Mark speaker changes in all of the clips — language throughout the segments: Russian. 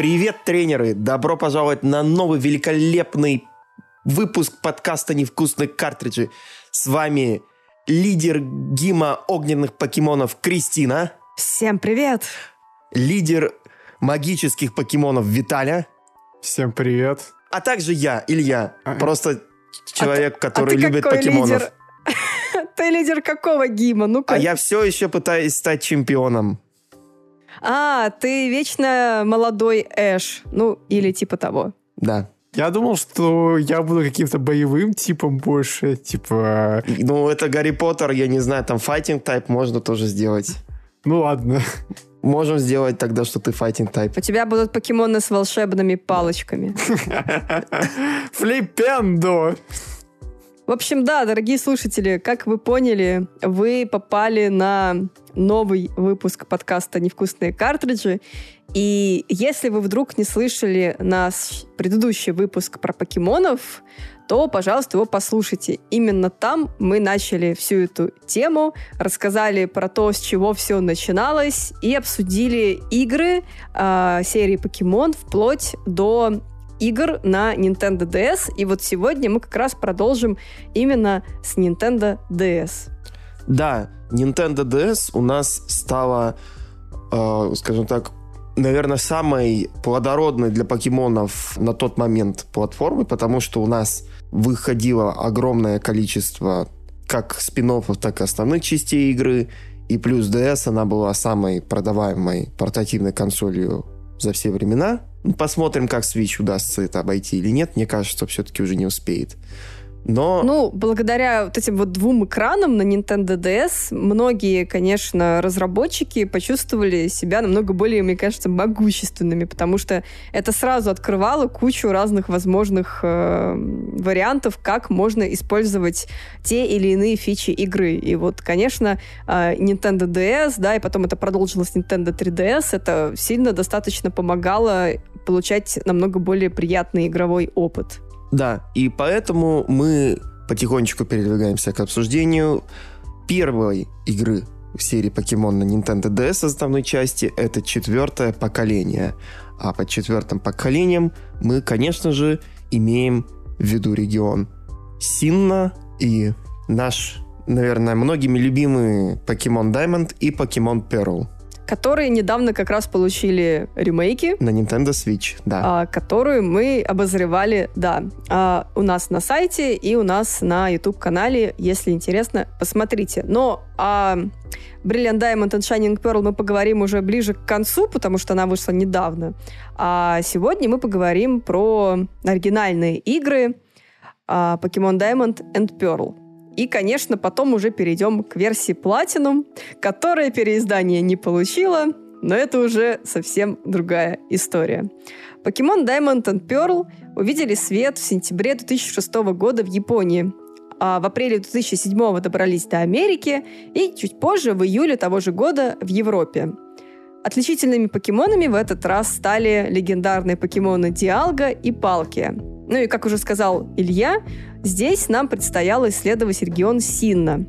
Speaker 1: Привет, тренеры! Добро пожаловать на новый великолепный выпуск подкаста «Невкусные картриджи». С вами лидер гима огненных покемонов Кристина.
Speaker 2: Всем привет!
Speaker 1: Лидер магических покемонов Виталя.
Speaker 3: Всем привет.
Speaker 1: А также я, Илья.
Speaker 3: А-
Speaker 1: Просто человек,
Speaker 2: А
Speaker 1: который
Speaker 2: ты
Speaker 1: любит
Speaker 2: какой
Speaker 1: покемонов.
Speaker 2: лидер? Ты лидер какого гима? Ну-ка.
Speaker 1: А я все еще пытаюсь стать чемпионом.
Speaker 2: А, ты вечно молодой Эш. Ну, или типа того.
Speaker 1: Да.
Speaker 3: Я думал, что я буду каким-то боевым типом больше, типа...
Speaker 1: Ну, это Гарри Поттер, я не знаю, там файтинг тайп можно тоже сделать.
Speaker 3: Ну ладно.
Speaker 1: Можем сделать тогда, что ты файтинг тайп.
Speaker 2: У тебя будут покемоны с волшебными палочками.
Speaker 3: Флипендо!
Speaker 2: В общем, да, дорогие слушатели, как вы поняли, вы попали на новый выпуск подкаста «Невкусные картриджи». И если вы вдруг не слышали наш предыдущий выпуск про покемонов, то, пожалуйста, его послушайте. Именно там мы начали всю эту тему, рассказали про то, с чего все начиналось, и обсудили игры э, серии Покемон вплоть до игр на Nintendo DS. И вот сегодня мы как раз продолжим именно с Nintendo DS.
Speaker 1: Да, Nintendo DS у нас стала, э, скажем так, наверное, самой плодородной для покемонов на тот момент платформы, потому что у нас выходило огромное количество как спин так и основных частей игры, и плюс DS она была самой продаваемой портативной консолью за все времена. Ну, Посмотрим, как Switch удастся это обойти или нет. Мне кажется, все-таки уже не успеет. Но
Speaker 2: Ну, благодаря вот этим вот двум экранам на Nintendo DS, многие, конечно, разработчики почувствовали себя намного более, мне кажется, могущественными, потому что это сразу открывало кучу разных возможных э, вариантов, как можно использовать те или иные фичи игры. И вот, конечно, э, Nintendo DS, да, и потом это продолжилось Nintendo 3DS, это сильно достаточно помогало получать намного более приятный игровой опыт.
Speaker 1: Да, и поэтому мы потихонечку передвигаемся к обсуждению первой игры в серии Покемон на Nintendo DS основной части. Это четвертое поколение. А под четвертым поколением мы, конечно же, имеем в виду регион Синна и наш, наверное, многими любимый Покемон Diamond и Покемон Pearl
Speaker 2: которые недавно как раз получили ремейки,
Speaker 1: на Nintendo Switch. Да.
Speaker 2: а, которую мы обозревали, да, а, у нас на сайте и у нас на YouTube-канале. Если интересно, посмотрите. Но о Brilliant Diamond and Shining Pearl мы поговорим уже ближе к концу, потому что она вышла недавно. А сегодня мы поговорим про оригинальные игры а, Pokemon Diamond and Pearl. И, конечно, потом уже перейдем к версии Platinum, которая переиздание не получила, но это уже совсем другая история. Pokemon Diamond and Pearl увидели свет в сентябре 2006 года в Японии, а в апреле 2007 добрались до Америки и чуть позже, в июле того же года, в Европе. Отличительными покемонами в этот раз стали легендарные покемоны Диалга и Палки. Ну и, как уже сказал Илья, здесь нам предстояло исследовать регион Синна.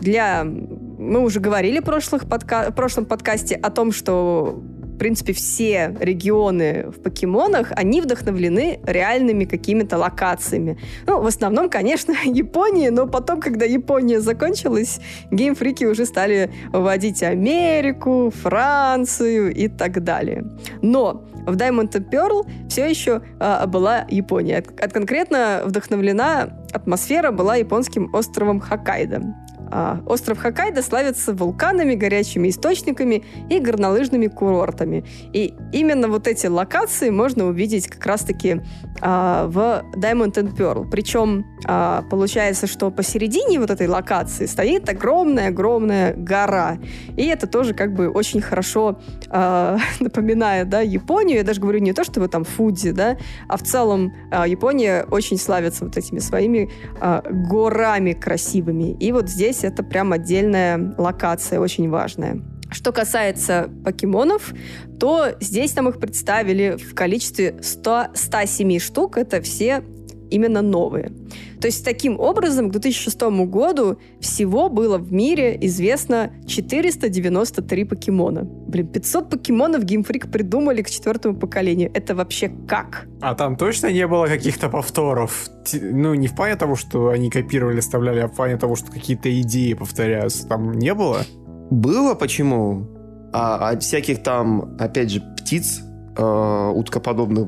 Speaker 2: Для... Мы уже говорили в, прошлых подка... в прошлом подкасте о том, что в принципе, все регионы в покемонах, они вдохновлены реальными какими-то локациями. Ну, в основном, конечно, Японии, но потом, когда Япония закончилась, геймфрики уже стали вводить Америку, Францию и так далее. Но в Diamond and Pearl все еще а, была Япония. От, от конкретно вдохновлена атмосфера была японским островом Хоккайдо. А, остров Хоккайдо славится вулканами, горячими источниками и горнолыжными курортами. И именно вот эти локации можно увидеть как раз-таки а, в Diamond and Pearl. Причем а, получается, что посередине вот этой локации стоит огромная-огромная гора. И это тоже как бы очень хорошо а, напоминает да, Японию. Я даже говорю не то, что вы там Фудзи, да, а в целом а, Япония очень славится вот этими своими а, горами красивыми. И вот здесь это прям отдельная локация, очень важная. Что касается покемонов, то здесь нам их представили в количестве 100, 107 штук. Это все именно новые. То есть таким образом к 2006 году всего было в мире известно 493 покемона. Блин, 500 покемонов Freak придумали к четвертому поколению. Это вообще как?
Speaker 3: А там точно не было каких-то повторов? Ну, не в плане того, что они копировали, оставляли, а в плане того, что какие-то идеи повторяются. Там не было?
Speaker 1: Было, почему? А от всяких там, опять же, птиц э, уткоподобных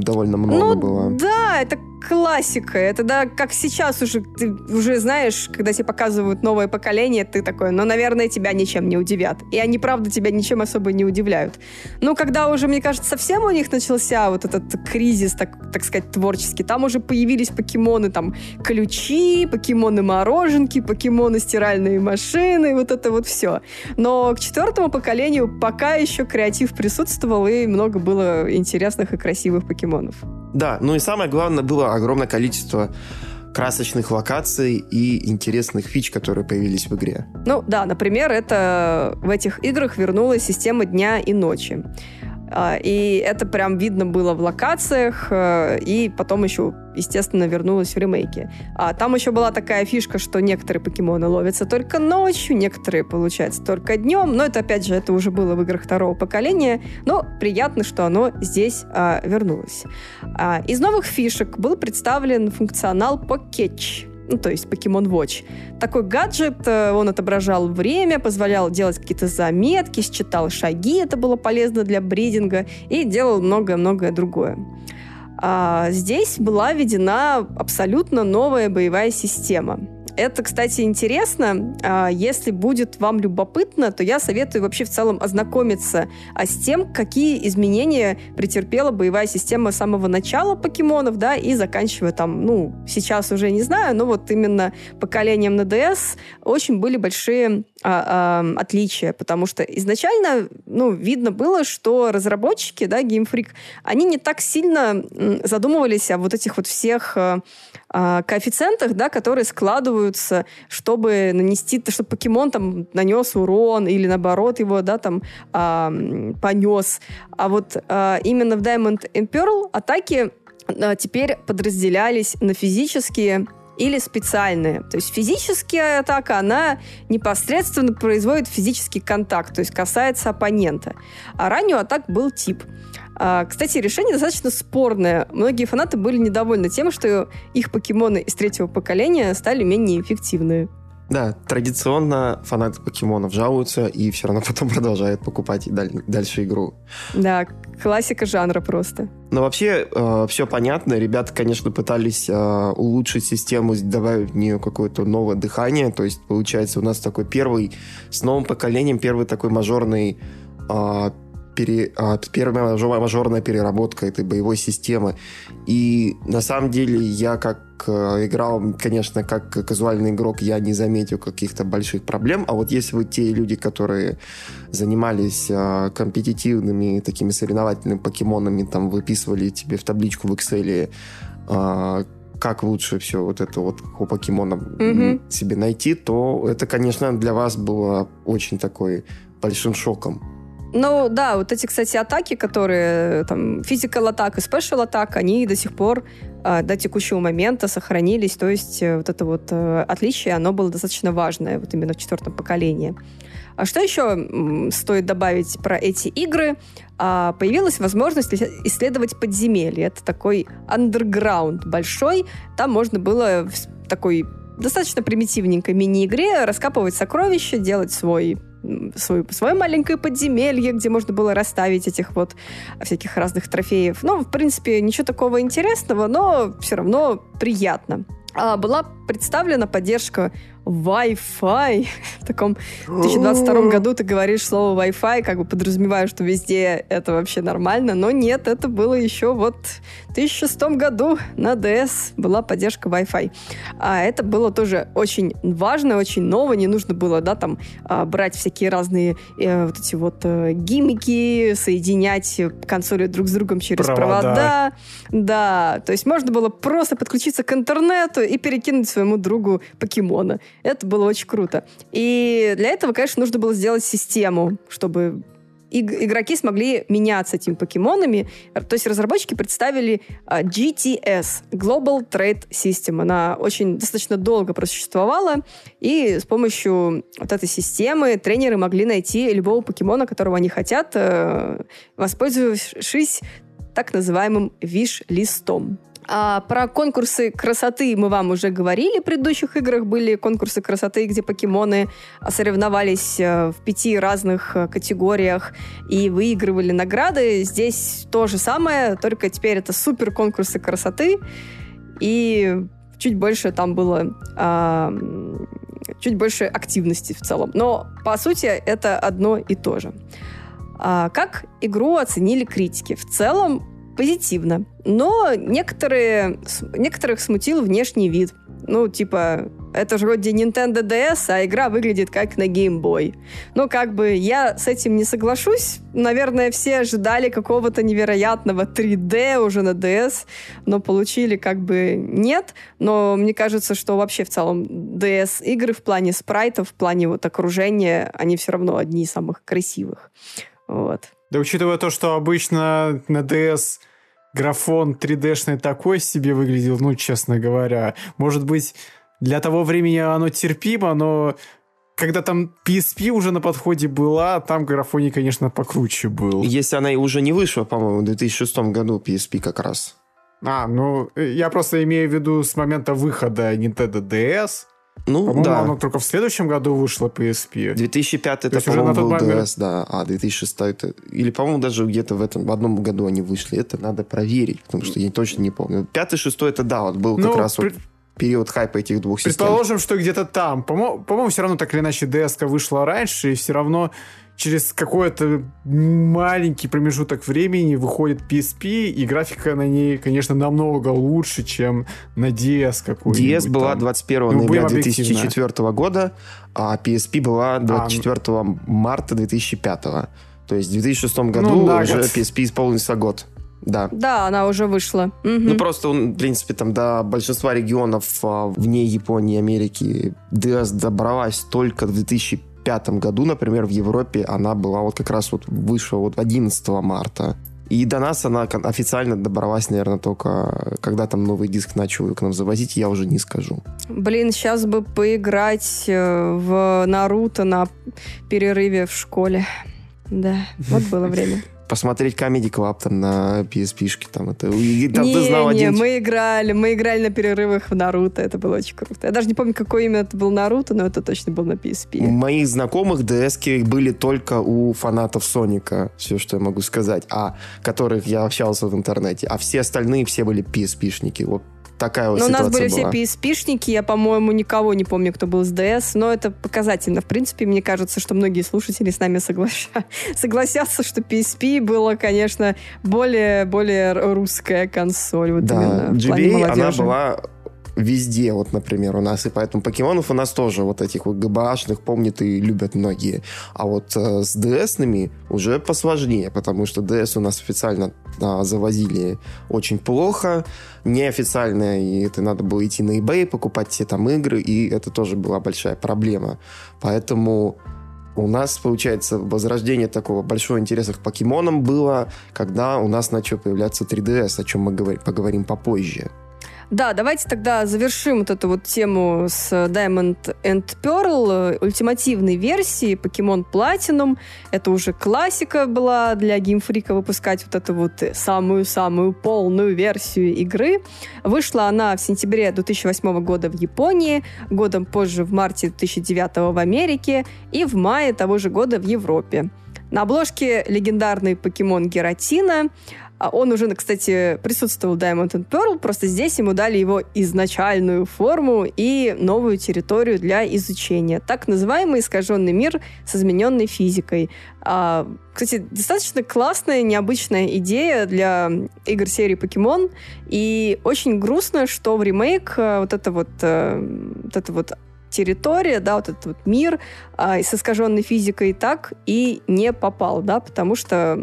Speaker 1: довольно много
Speaker 2: ну,
Speaker 1: было.
Speaker 2: Да, это классика. Это да, как сейчас уже, ты уже знаешь, когда тебе показывают новое поколение, ты такой, ну, наверное, тебя ничем не удивят. И они, правда, тебя ничем особо не удивляют. Но когда уже, мне кажется, совсем у них начался вот этот кризис, так, так сказать, творческий, там уже появились покемоны, там, ключи, покемоны-мороженки, покемоны-стиральные машины, вот это вот все. Но к четвертому поколению пока еще креатив присутствовал, и много было интересных и красивых покемонов.
Speaker 1: Да, ну и самое главное, было огромное количество красочных локаций и интересных фич, которые появились в игре.
Speaker 2: Ну да, например, это в этих играх вернулась система дня и ночи. А, и это прям видно было в локациях, э, и потом еще, естественно, вернулось в ремейке. А там еще была такая фишка, что некоторые покемоны ловятся только ночью, некоторые, получается, только днем. Но это, опять же, это уже было в играх второго поколения. Но приятно, что оно здесь а, вернулось. Из новых фишек был представлен функционал Pokétch ну, то есть Pokemon Watch. Такой гаджет, э, он отображал время, позволял делать какие-то заметки, считал шаги, это было полезно для бридинга, и делал многое-многое другое. А здесь была введена абсолютно новая боевая система – это, кстати, интересно. А, если будет вам любопытно, то я советую вообще в целом ознакомиться а, с тем, какие изменения претерпела боевая система с самого начала покемонов, да, и заканчивая там, ну, сейчас уже не знаю, но вот именно поколением на DS очень были большие а, отличия, потому что изначально, ну, видно было, что разработчики, да, Game Freak, они не так сильно задумывались о вот этих вот всех коэффициентах, да, которые складываются, чтобы нанести, чтобы покемон там нанес урон или наоборот его, да, там а, понес. А вот а, именно в Diamond and Pearl атаки а, теперь подразделялись на физические или специальные. То есть физическая атака, она непосредственно производит физический контакт, то есть касается оппонента. А ранее атак был тип. А, кстати, решение достаточно спорное. Многие фанаты были недовольны тем, что их покемоны из третьего поколения стали менее эффективны.
Speaker 1: Да, традиционно фанаты покемонов жалуются и все равно потом продолжают покупать и даль- дальше игру.
Speaker 2: Да, классика жанра просто.
Speaker 1: Но вообще э, все понятно. Ребята, конечно, пытались э, улучшить систему, добавить в нее какое-то новое дыхание. То есть, получается, у нас такой первый, с новым поколением, первый такой мажорный э, пере, а, первая мажорная переработка этой боевой системы. И на самом деле я как э, играл, конечно, как казуальный игрок, я не заметил каких-то больших проблем. А вот если вы те люди, которые занимались а, компетитивными такими соревновательными покемонами, там выписывали тебе в табличку в Excel а, как лучше все вот это вот у покемона mm-hmm. себе найти, то это, конечно, для вас было очень такой большим шоком.
Speaker 2: Ну, да, вот эти, кстати, атаки, которые там physical атак и атак, они до сих пор э, до текущего момента сохранились. То есть э, вот это вот э, отличие, оно было достаточно важное вот именно в четвертом поколении. А что еще стоит добавить про эти игры? А, появилась возможность исследовать подземелье. Это такой underground большой. Там можно было в такой достаточно примитивненькой мини-игре раскапывать сокровища, делать свой свое, свое маленькое подземелье, где можно было расставить этих вот всяких разных трофеев. Ну, в принципе, ничего такого интересного, но все равно приятно. А, была представлена поддержка Wi-Fi. В таком 2022 году ты говоришь слово Wi-Fi, как бы подразумевая, что везде это вообще нормально, но нет, это было еще вот в 2006 году на DS была поддержка Wi-Fi. А это было тоже очень важно, очень ново, не нужно было, да, там а, брать всякие разные э, вот эти вот э, гиммики, соединять консоли друг с другом через провода. провода. Да, то есть можно было просто подключиться к интернету и перекинуть своему другу покемона. Это было очень круто. И для этого, конечно, нужно было сделать систему, чтобы игроки смогли меняться этими покемонами. То есть разработчики представили а, GTS, Global Trade System. Она очень достаточно долго просуществовала, и с помощью вот этой системы тренеры могли найти любого покемона, которого они хотят, э, воспользовавшись так называемым виш-листом. А про конкурсы красоты мы вам уже говорили. В предыдущих играх были конкурсы красоты, где покемоны соревновались э, в пяти разных э, категориях и выигрывали награды. Здесь то же самое, только теперь это супер конкурсы красоты. И чуть больше там было а, чуть больше активности в целом. Но, по сути, это одно и то же. А, как игру оценили критики? В целом, позитивно. Но некоторые, некоторых смутил внешний вид. Ну, типа, это же вроде Nintendo DS, а игра выглядит как на Game Boy. Ну, как бы, я с этим не соглашусь. Наверное, все ожидали какого-то невероятного 3D уже на DS, но получили как бы нет. Но мне кажется, что вообще в целом DS-игры в плане спрайтов, в плане вот окружения, они все равно одни из самых красивых. Вот.
Speaker 3: Да учитывая то, что обычно на DS графон 3D-шный такой себе выглядел, ну, честно говоря. Может быть, для того времени оно терпимо, но когда там PSP уже на подходе была, там графоний, конечно, покруче был.
Speaker 1: Если она и уже не вышла, по-моему, в 2006 году PSP как раз.
Speaker 3: А, ну, я просто имею в виду с момента выхода Nintendo DS,
Speaker 1: ну,
Speaker 3: по-моему,
Speaker 1: да.
Speaker 3: оно только в следующем году вышло PSP.
Speaker 1: 2005 это, по-моему, был DS, да, а 2006 это... Или, по-моему, даже где-то в этом в одном году они вышли. Это надо проверить, потому что я точно не помню. Пятый, шестой, это да, вот был ну, как раз при... вот период хайпа этих двух
Speaker 3: систем. Предположим, что где-то там. По-моему, по все равно так или иначе DS вышла раньше, и все равно через какой-то маленький промежуток времени выходит PSP, и графика на ней, конечно, намного лучше, чем на DS какой-нибудь.
Speaker 1: DS была 21 ну, ноября 2004 года, а PSP была 24 а, марта 2005. То есть в 2006 ну, году ну, уже PSP исполнился год. Да.
Speaker 2: Да, она уже вышла.
Speaker 1: Угу. Ну, просто, в принципе, там до большинства регионов а, вне Японии и Америки DS добралась только в 2005 2005 году, например, в Европе она была вот как раз вот вышла вот 11 марта. И до нас она официально добралась, наверное, только когда там новый диск начал к нам завозить, я уже не скажу.
Speaker 2: Блин, сейчас бы поиграть э, в Наруто на перерыве в школе. Да, вот было время
Speaker 1: посмотреть Comedy Club там на PSP-шке. Там, это, и,
Speaker 2: там, не, ты знал не, один... мы играли, мы играли на перерывах в Наруто, это было очень круто. Я даже не помню, какое имя это был Наруто, но это точно был на PSP.
Speaker 1: У моих знакомых DS были только у фанатов Соника, все, что я могу сказать, а которых я общался в интернете. А все остальные все были PSP-шники. Вот такая вот
Speaker 2: но
Speaker 1: ситуация
Speaker 2: у нас были
Speaker 1: была.
Speaker 2: все PSP-шники, я, по-моему, никого не помню, кто был с DS, но это показательно. В принципе, мне кажется, что многие слушатели с нами соглася... согласятся, что PSP было, конечно, более, более русская консоль. Вот
Speaker 1: да, GBA, она была везде, вот, например, у нас, и поэтому покемонов у нас тоже вот этих вот ГБАшных помнят и любят многие. А вот э, с DS-ными уже посложнее, потому что DS у нас официально а, завозили очень плохо, неофициально, и это надо было идти на eBay, покупать все там игры, и это тоже была большая проблема. Поэтому у нас, получается, возрождение такого большого интереса к покемонам было, когда у нас начал появляться 3DS, о чем мы поговорим попозже.
Speaker 2: Да, давайте тогда завершим вот эту вот тему с Diamond and Pearl, э, ультимативной версии Pokemon Platinum. Это уже классика была для геймфрика выпускать вот эту вот самую-самую полную версию игры. Вышла она в сентябре 2008 года в Японии, годом позже в марте 2009 в Америке и в мае того же года в Европе. На обложке легендарный покемон Гератина, а он уже, кстати, присутствовал в Diamond and Pearl, просто здесь ему дали его изначальную форму и новую территорию для изучения. Так называемый искаженный мир с измененной физикой. А, кстати, достаточно классная, необычная идея для игр серии Покемон. И очень грустно, что в ремейк а, вот это вот, а, вот это вот территория, да, вот этот вот мир а, с искаженной физикой так и не попал, да, потому что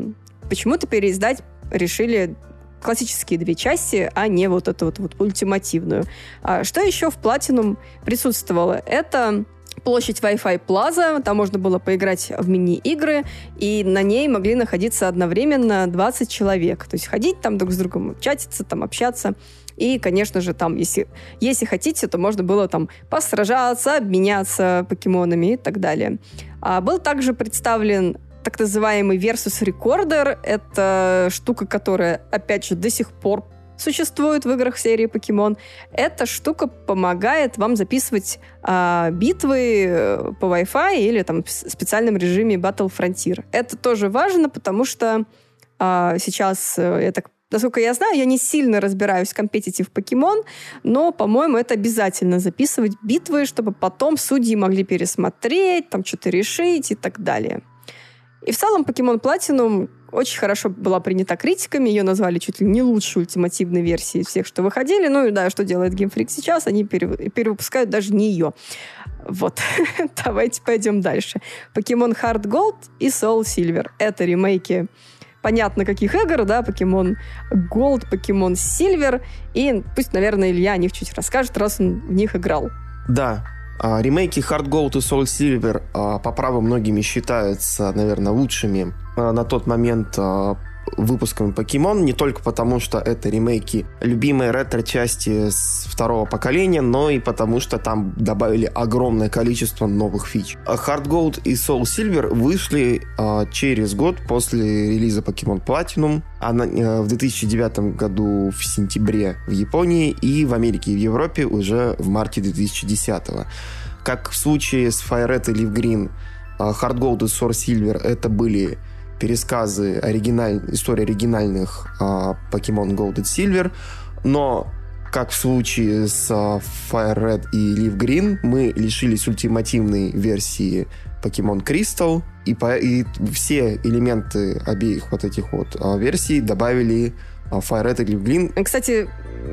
Speaker 2: почему-то переиздать решили классические две части, а не вот эту вот, вот ультимативную. А что еще в Platinum присутствовало? Это площадь Wi-Fi Plaza, там можно было поиграть в мини-игры, и на ней могли находиться одновременно 20 человек. То есть ходить там друг с другом, чатиться, там общаться. И, конечно же, там, если, если хотите, то можно было там посражаться, обменяться покемонами и так далее. А был также представлен так называемый Versus Recorder. Это штука, которая, опять же, до сих пор существует в играх серии Покемон. Эта штука помогает вам записывать а, битвы э, по Wi-Fi или там в специальном режиме Battle Frontier. Это тоже важно, потому что а, сейчас, э, я так Насколько я знаю, я не сильно разбираюсь в компетитив покемон, но, по-моему, это обязательно записывать битвы, чтобы потом судьи могли пересмотреть, там что-то решить и так далее. И в целом Покемон Platinum очень хорошо была принята критиками, ее назвали чуть ли не лучшей ультимативной версией всех, что выходили. Ну и да, что делает Freak сейчас, они перевыпускают даже не ее. Вот, давайте пойдем дальше. Покемон Hard Gold и Soul Silver. Это ремейки понятно каких игр, да, Покемон Gold, Покемон Silver, и пусть, наверное, Илья о них чуть расскажет, раз он в них играл.
Speaker 1: Да, а, ремейки Hard Gold и Soul Silver а, по праву многими считаются, наверное, лучшими а, на тот момент выпусками Покемон, не только потому, что это ремейки любимой ретро-части с второго поколения, но и потому, что там добавили огромное количество новых фич. Hard Gold и Soul Silver вышли а, через год после релиза Покемон Platinum, она, а, в 2009 году в сентябре в Японии и в Америке и в Европе уже в марте 2010. Как в случае с Fire и Leaf Green, Hard Gold и Soul Silver это были пересказы оригиналь... истории оригинальных а, Pokemon Gold и Silver, но как в случае с а, Fire Red и Leaf Green, мы лишились ультимативной версии Pokemon Crystal, и, по, и все элементы обеих вот этих вот а, версий добавили а, Fire Red и Leaf Green.
Speaker 2: Кстати,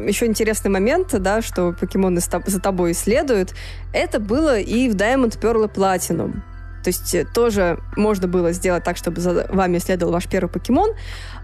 Speaker 2: еще интересный момент, да, что покемоны за тобой исследуют, это было и в Diamond Pearl и Platinum. То есть э, тоже можно было сделать так, чтобы за вами следовал ваш первый покемон,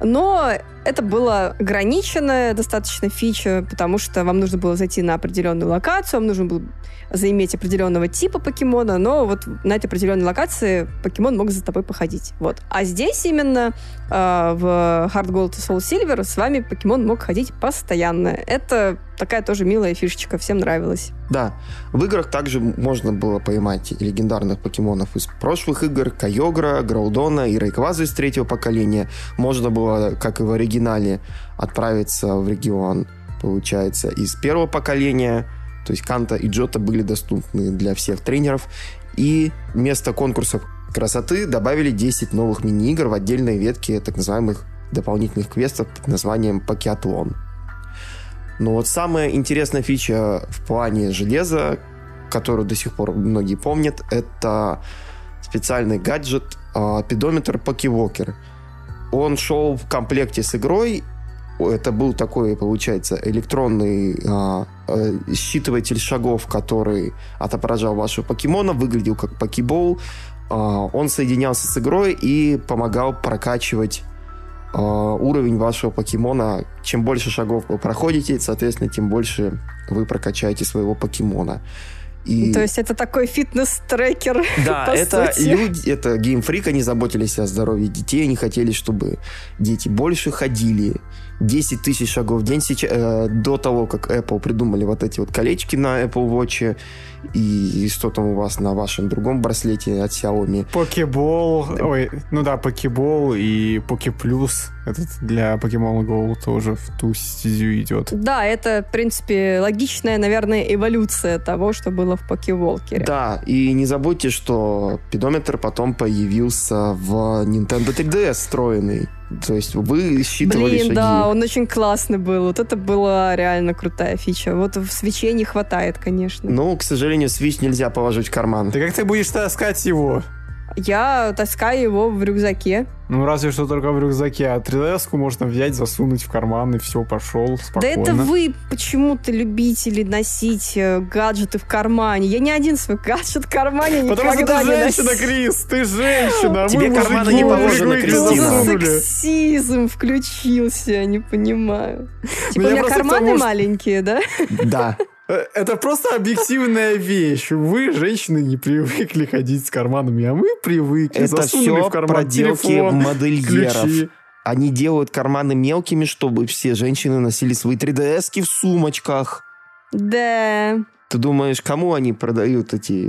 Speaker 2: но это было ограниченная достаточно фича, потому что вам нужно было зайти на определенную локацию, вам нужно было заиметь определенного типа покемона, но вот на этой определенной локации покемон мог за тобой походить. Вот. А здесь именно э, в Hard Gold и Soul Silver с вами покемон мог ходить постоянно. Это такая тоже милая фишечка, всем нравилась.
Speaker 1: Да, в играх также можно было поймать легендарных покемонов из прошлых игр, Кайогра, Граудона и Рейкваза из третьего поколения. Можно было, как и в оригинале, отправиться в регион, получается, из первого поколения, то есть Канта и Джота были доступны для всех тренеров. И вместо конкурсов красоты добавили 10 новых мини-игр в отдельной ветке так называемых дополнительных квестов под названием Покеатлон. Но вот самая интересная фича в плане железа, которую до сих пор многие помнят, это специальный гаджет э, педометр Покевокер. Он шел в комплекте с игрой. Это был такой, получается, электронный а, э, считыватель шагов, который отображал вашего покемона, выглядел как покебол. Э, он соединялся с игрой и помогал прокачивать э, уровень вашего покемона. Чем больше шагов вы проходите, соответственно, тем больше вы прокачаете своего покемона.
Speaker 2: И... То есть это такой фитнес-трекер.
Speaker 1: Да, это сути. люди, это геймфрик, они заботились о здоровье детей, они хотели, чтобы дети больше ходили, 10 тысяч шагов в день сейчас, э, до того, как Apple придумали вот эти вот колечки на Apple Watch и, и что там у вас на вашем другом браслете от Xiaomi.
Speaker 3: Покебол, ой, ну да, Покебол и Покеплюс, этот для Pokemon Go тоже в ту стезю идет.
Speaker 2: Да, это, в принципе, логичная, наверное, эволюция того, что было в Покеволкере.
Speaker 1: Да, и не забудьте, что педометр потом появился в Nintendo 3DS встроенный. То есть вы считывали
Speaker 2: Блин,
Speaker 1: шаги.
Speaker 2: да, он очень классный был. Вот это была реально крутая фича. Вот в свече не хватает, конечно.
Speaker 1: Ну, к сожалению, свич нельзя положить в карман.
Speaker 3: Ты как ты будешь таскать его?
Speaker 2: Я таскаю его в рюкзаке.
Speaker 3: Ну, разве что только в рюкзаке. А 3DS можно взять, засунуть в карман, и все, пошел спокойно.
Speaker 2: Да это вы почему-то любители носить э, гаджеты в кармане. Я ни один свой гаджет в кармане
Speaker 3: Потому
Speaker 2: никогда
Speaker 3: что ты
Speaker 2: не
Speaker 3: женщина,
Speaker 2: носил.
Speaker 3: Крис, ты женщина.
Speaker 1: Тебе
Speaker 3: мы
Speaker 1: карманы
Speaker 3: мужики,
Speaker 1: не положены, Кристина.
Speaker 2: Сексизм включился, не понимаю. Типа
Speaker 3: Ну, я
Speaker 2: у меня карманы маленькие, да?
Speaker 1: Да.
Speaker 3: Э, это просто объективная вещь. Вы, женщины, не привыкли ходить с карманами, а мы привыкли.
Speaker 1: Это все в карман проделки телефон, модельеров. Ключи. Они делают карманы мелкими, чтобы все женщины носили свои 3DS-ки в сумочках.
Speaker 2: Да.
Speaker 1: Ты думаешь, кому они продают эти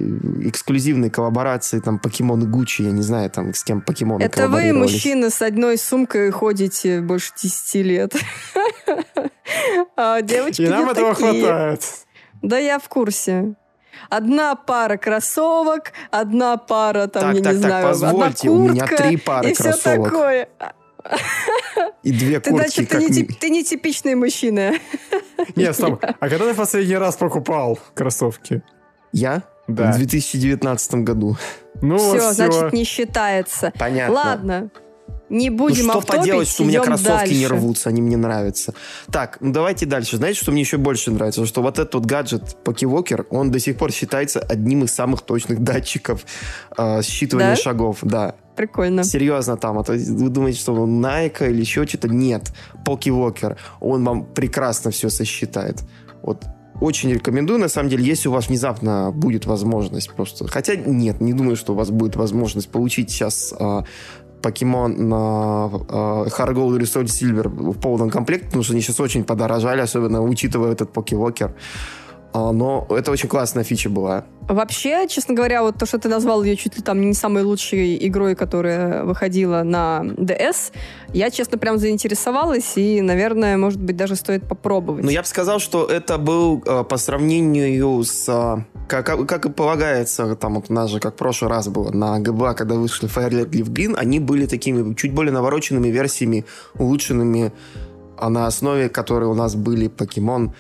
Speaker 1: эксклюзивные коллаборации, там, покемоны Гуччи, я не знаю, там, с кем покемоны
Speaker 2: Это вы, мужчины, с одной сумкой ходите больше 10 лет. А девочки И
Speaker 3: нам этого хватает.
Speaker 2: Да я в курсе. Одна пара кроссовок, одна пара, там, я не знаю,
Speaker 1: позвольте,
Speaker 2: одна
Speaker 1: куртка, у меня три пары
Speaker 2: и
Speaker 1: кроссовок.
Speaker 2: все такое.
Speaker 1: И две
Speaker 2: ты,
Speaker 1: куртки.
Speaker 2: Значит, ты, не, тип, ты не типичный мужчина.
Speaker 3: Нет, стоп. А когда ты последний раз покупал кроссовки?
Speaker 1: Я?
Speaker 3: Да.
Speaker 1: В 2019 году.
Speaker 2: Ну, все, все, значит, не считается.
Speaker 1: Понятно.
Speaker 2: Ладно. Не будем
Speaker 1: ну, что
Speaker 2: автопить,
Speaker 1: поделать, что у меня кроссовки
Speaker 2: дальше.
Speaker 1: не рвутся, они мне нравятся. Так, ну давайте дальше. Знаете, что мне еще больше нравится? Что вот этот вот гаджет Покевокер, он до сих пор считается одним из самых точных датчиков э, считывания
Speaker 2: да?
Speaker 1: шагов. Да.
Speaker 2: Прикольно.
Speaker 1: Серьезно там. А то вы думаете, что он Nike или еще что-то? Нет. Покевокер. Он вам прекрасно все сосчитает. Вот очень рекомендую, на самом деле, если у вас внезапно будет возможность просто... Хотя нет, не думаю, что у вас будет возможность получить сейчас э, покемон э, Hard Soul Silver в полном комплекте, потому что они сейчас очень подорожали, особенно учитывая этот покевокер. А, но это очень классная фича была.
Speaker 2: Вообще, честно говоря, вот то, что ты назвал ее чуть ли там не самой лучшей игрой, которая выходила на DS, я, честно, прям заинтересовалась, и, наверное, может быть, даже стоит попробовать.
Speaker 1: Ну, я бы сказал, что это был э, по сравнению с... Э, как, как и полагается, там вот у нас же, как в прошлый раз было, на ГБА, когда вышли Firelight Leaf Green, они были такими чуть более навороченными версиями, улучшенными а на основе которой у нас были покемон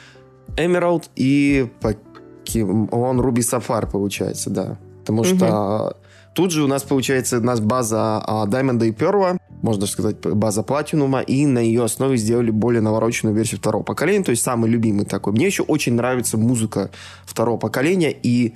Speaker 1: Emerald и покемон Ruby Sapphire, получается, да. Потому угу. что тут же у нас, получается, у нас база Diamond и Pearl, можно даже сказать, база Платинума, и на ее основе сделали более навороченную версию второго поколения, то есть самый любимый такой. Мне еще очень нравится музыка второго поколения, и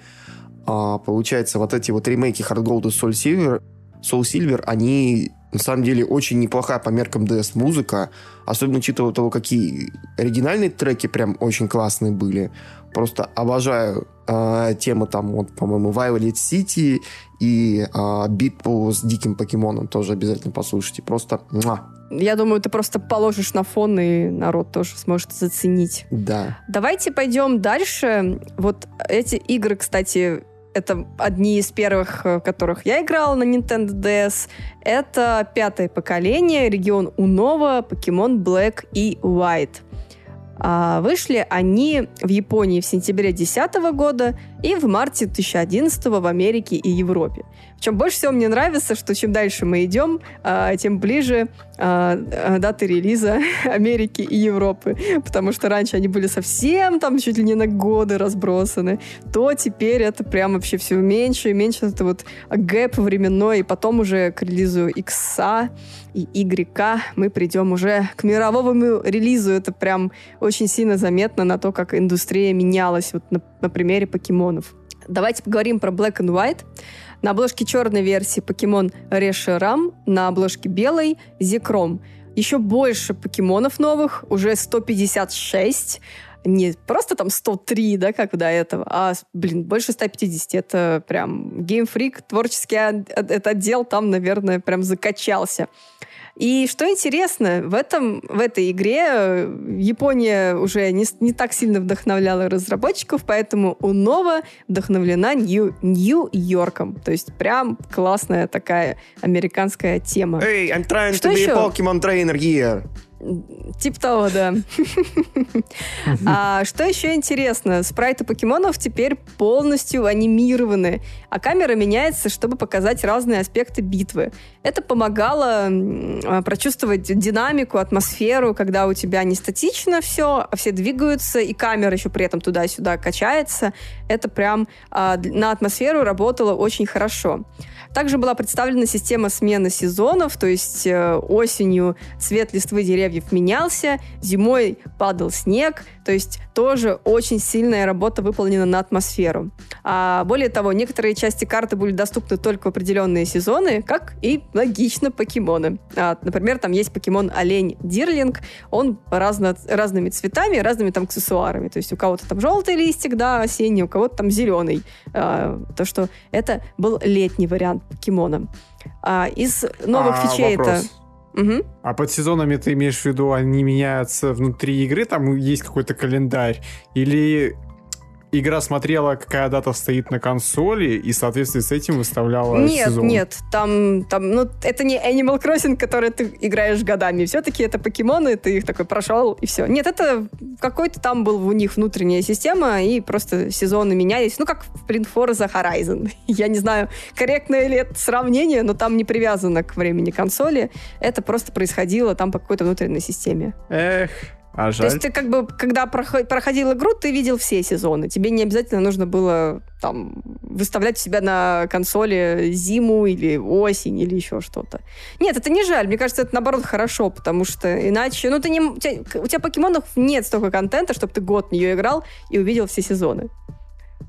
Speaker 1: а, получается, вот эти вот ремейки Hard Gold и Soul Silver, Soul Silver, они на самом деле очень неплохая по меркам DS музыка, особенно учитывая того, какие оригинальные треки прям очень классные были. Просто обожаю э, тему там, вот, по-моему, Violet City и э, битву с диким покемоном тоже обязательно послушайте. Просто муа.
Speaker 2: Я думаю, ты просто положишь на фон, и народ тоже сможет заценить.
Speaker 1: Да.
Speaker 2: Давайте пойдем дальше. Вот эти игры, кстати, это одни из первых, э, которых я играла на Nintendo DS. Это пятое поколение, регион Унова, Покемон Black и White. А вышли они в Японии в сентябре 2010 года и в марте 2011 в Америке и Европе. Чем больше всего мне нравится, что чем дальше мы идем, а, тем ближе а, а, даты релиза Америки и Европы. Потому что раньше они были совсем там чуть ли не на годы разбросаны. То теперь это прям вообще все меньше и меньше. Это вот гэп временной. И потом уже к релизу X и Y мы придем уже к мировому релизу. Это прям очень сильно заметно на то, как индустрия менялась вот на, на примере покемонов. Давайте поговорим про Black and White. На обложке черной версии покемон Решерам, на обложке белой Зикром. Еще больше покемонов новых, уже 156 не просто там 103, да, как до этого, а, блин, больше 150. Это прям Game Freak, творческий этот отдел там, наверное, прям закачался. И что интересно, в, этом, в этой игре э, Япония уже не, не так сильно вдохновляла разработчиков, поэтому у Нова вдохновлена Нью, Нью-Йорком. То есть прям классная такая американская тема.
Speaker 1: Hey, I'm trying что to be еще? a Pokemon trainer here.
Speaker 2: Тип того, да. а, что еще интересно? Спрайты покемонов теперь полностью анимированы, а камера меняется, чтобы показать разные аспекты битвы. Это помогало а, прочувствовать динамику, атмосферу, когда у тебя не статично все, а все двигаются, и камера еще при этом туда-сюда качается. Это прям а, на атмосферу работало очень хорошо. Также была представлена система смены сезонов, то есть э, осенью цвет листвы деревьев менялся, зимой падал снег, то есть тоже очень сильная работа выполнена на атмосферу. А более того, некоторые части карты были доступны только в определенные сезоны, как и логично покемоны. А, например, там есть покемон олень Дирлинг, он разно, разными цветами, разными там аксессуарами. То есть у кого-то там желтый листик, да, осенний, у кого-то там зеленый. А, то, что это был летний вариант покемона. А, из новых а, фичей вопрос. это
Speaker 3: Угу. А под сезонами ты имеешь в виду, они меняются внутри игры, там есть какой-то календарь? Или игра смотрела, какая дата стоит на консоли, и в соответствии с этим выставляла
Speaker 2: нет,
Speaker 3: сезон.
Speaker 2: Нет, там, там, ну, это не Animal Crossing, который ты играешь годами. Все-таки это покемоны, ты их такой прошел, и все. Нет, это какой-то там был у них внутренняя система, и просто сезоны менялись. Ну, как в Print Forza Horizon. Я не знаю, корректное ли это сравнение, но там не привязано к времени консоли. Это просто происходило там по какой-то внутренней системе.
Speaker 3: Эх, а жаль.
Speaker 2: То есть ты как бы, когда проходил игру, ты видел все сезоны. Тебе не обязательно нужно было там выставлять себя на консоли зиму или осень или еще что-то. Нет, это не жаль. Мне кажется, это наоборот хорошо, потому что иначе... Ну, ты не, у, тебя, у тебя покемонов нет столько контента, чтобы ты год в нее играл и увидел все сезоны.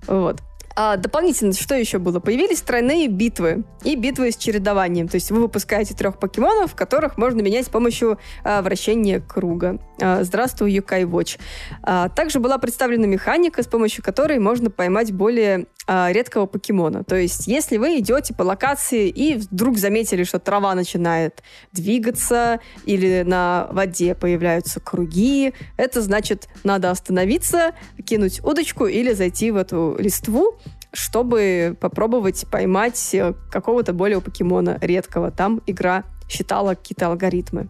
Speaker 2: Вот. А дополнительно, что еще было? Появились тройные битвы и битвы с чередованием. То есть вы выпускаете трех покемонов, которых можно менять с помощью а, вращения круга. А, здравствуй, Юкай Watch. А, также была представлена механика, с помощью которой можно поймать более а, редкого покемона. То есть, если вы идете по локации и вдруг заметили, что трава начинает двигаться или на воде появляются круги, это значит, надо остановиться, кинуть удочку или зайти в эту листву, чтобы попробовать поймать э, какого-то более покемона редкого. Там игра считала какие-то алгоритмы.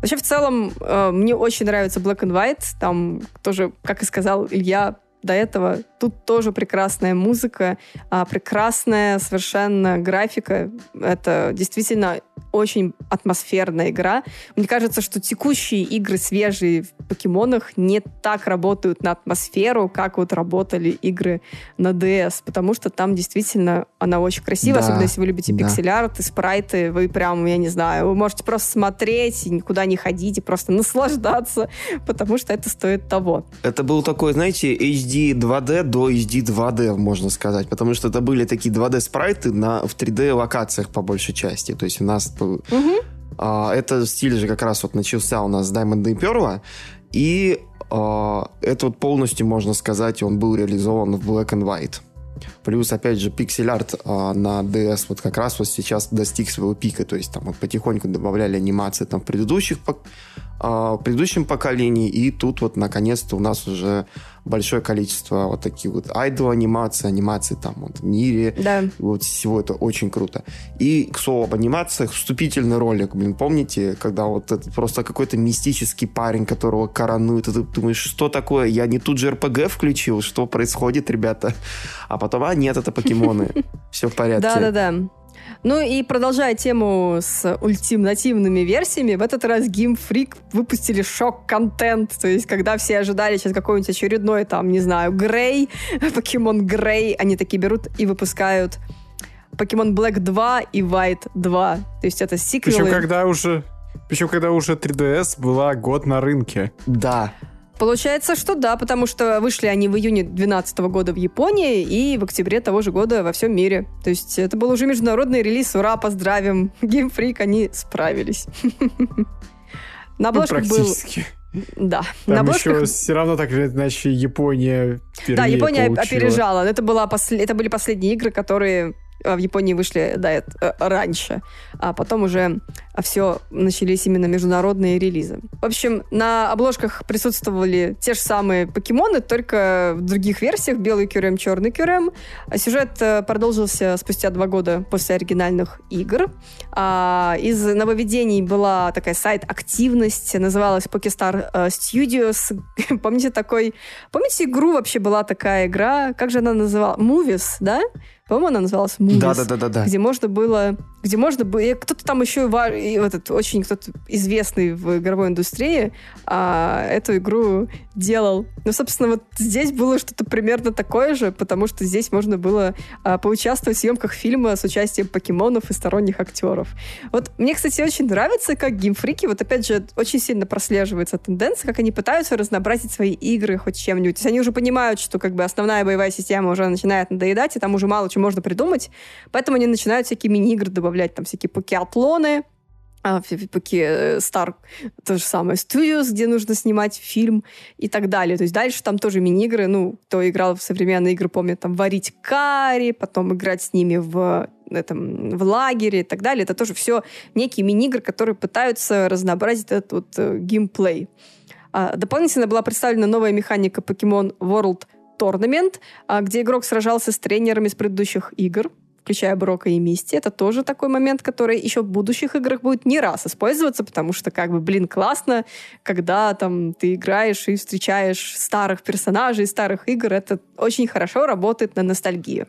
Speaker 2: Вообще, в целом, э, мне очень нравится Black and White. Там тоже, как и сказал Илья, до этого. Тут тоже прекрасная музыка, а, прекрасная совершенно графика. Это действительно очень атмосферная игра. Мне кажется, что текущие игры свежие в покемонах не так работают на атмосферу, как вот работали игры на DS, потому что там действительно она очень красивая, да, особенно если вы любите да. пиксель-арт и спрайты, вы прям, я не знаю, вы можете просто смотреть, никуда не ходить и просто наслаждаться, потому что это стоит того.
Speaker 1: Это был такой, знаете, HD 2D до HD 2D, можно сказать, потому что это были такие 2D спрайты на, в 3D локациях по большей части. То есть у нас Угу. А, это стиль же как раз вот начался у нас с Diamond и Pearl, и а, это вот полностью, можно сказать, он был реализован в Black and White. Плюс, опять же, пиксель-арт а, на DS вот как раз вот сейчас достиг своего пика, то есть там вот потихоньку добавляли анимации там в предыдущих в предыдущем поколении, и тут вот наконец-то у нас уже большое количество вот таких вот айдол анимаций, анимаций там вот в мире.
Speaker 2: Да.
Speaker 1: Вот всего это очень круто. И, к слову, об анимациях, вступительный ролик, блин, помните, когда вот это просто какой-то мистический парень, которого коронуют, и ты думаешь, что такое? Я не тут же РПГ включил, что происходит, ребята? А потом, а, нет, это покемоны. Все в порядке.
Speaker 2: Да-да-да. Ну и продолжая тему с ультимативными версиями, в этот раз Game Freak выпустили шок-контент. То есть, когда все ожидали сейчас какой-нибудь очередной, там, не знаю, Грей, покемон Грей, они такие берут и выпускают Покемон Black 2 и White 2. То есть это сиквелы.
Speaker 3: Причем когда уже причем, когда уже 3DS была год на рынке.
Speaker 1: Да.
Speaker 2: Получается, что да, потому что вышли они в июне 2012 года в Японии и в октябре того же года во всем мире. То есть это был уже международный релиз. Ура, поздравим! Game Freak, они справились.
Speaker 3: На обложках ну, был...
Speaker 2: Да.
Speaker 3: Там на обложках... еще все равно так же, иначе Япония
Speaker 2: Да, Япония получила. опережала. Это, была посл... это были последние игры, которые в Японии вышли, да, это, э, раньше, а потом уже все начались именно международные релизы. В общем, на обложках присутствовали те же самые покемоны, только в других версиях, белый кюрем, черный кюрем. А сюжет э, продолжился спустя два года после оригинальных игр. А, из нововведений была такая сайт-активность, называлась Pokestar э, Studios. Помните такой... Помните игру вообще была такая игра? Как же она называлась? Movies, да? По-моему, она называлась Movies.
Speaker 1: Да, да, да, да, да.
Speaker 2: Где можно было где можно было... Кто-то там еще и этот, очень кто-то известный в игровой индустрии а, эту игру делал. Ну, собственно, вот здесь было что-то примерно такое же, потому что здесь можно было а, поучаствовать в съемках фильма с участием покемонов и сторонних актеров. Вот мне, кстати, очень нравится, как геймфрики, вот опять же, очень сильно прослеживается тенденция, как они пытаются разнообразить свои игры хоть чем-нибудь. То есть они уже понимают, что как бы основная боевая система уже начинает надоедать, и там уже мало чего можно придумать, поэтому они начинают всякие мини-игры добавлять, там всякие покеатлоны, а, Поке Star, то же самое, Studios, где нужно снимать фильм и так далее. То есть дальше там тоже мини-игры, ну, кто играл в современные игры, помнит, там, варить карри, потом играть с ними в этом, в лагере и так далее. Это тоже все некие мини-игры, которые пытаются разнообразить этот вот э, геймплей. А, дополнительно была представлена новая механика Pokemon World Tournament, а, где игрок сражался с тренерами с предыдущих игр включая Брока и Мисти. Это тоже такой момент, который еще в будущих играх будет не раз использоваться, потому что, как бы, блин, классно, когда там ты играешь и встречаешь старых персонажей, старых игр. Это очень хорошо работает на ностальгию.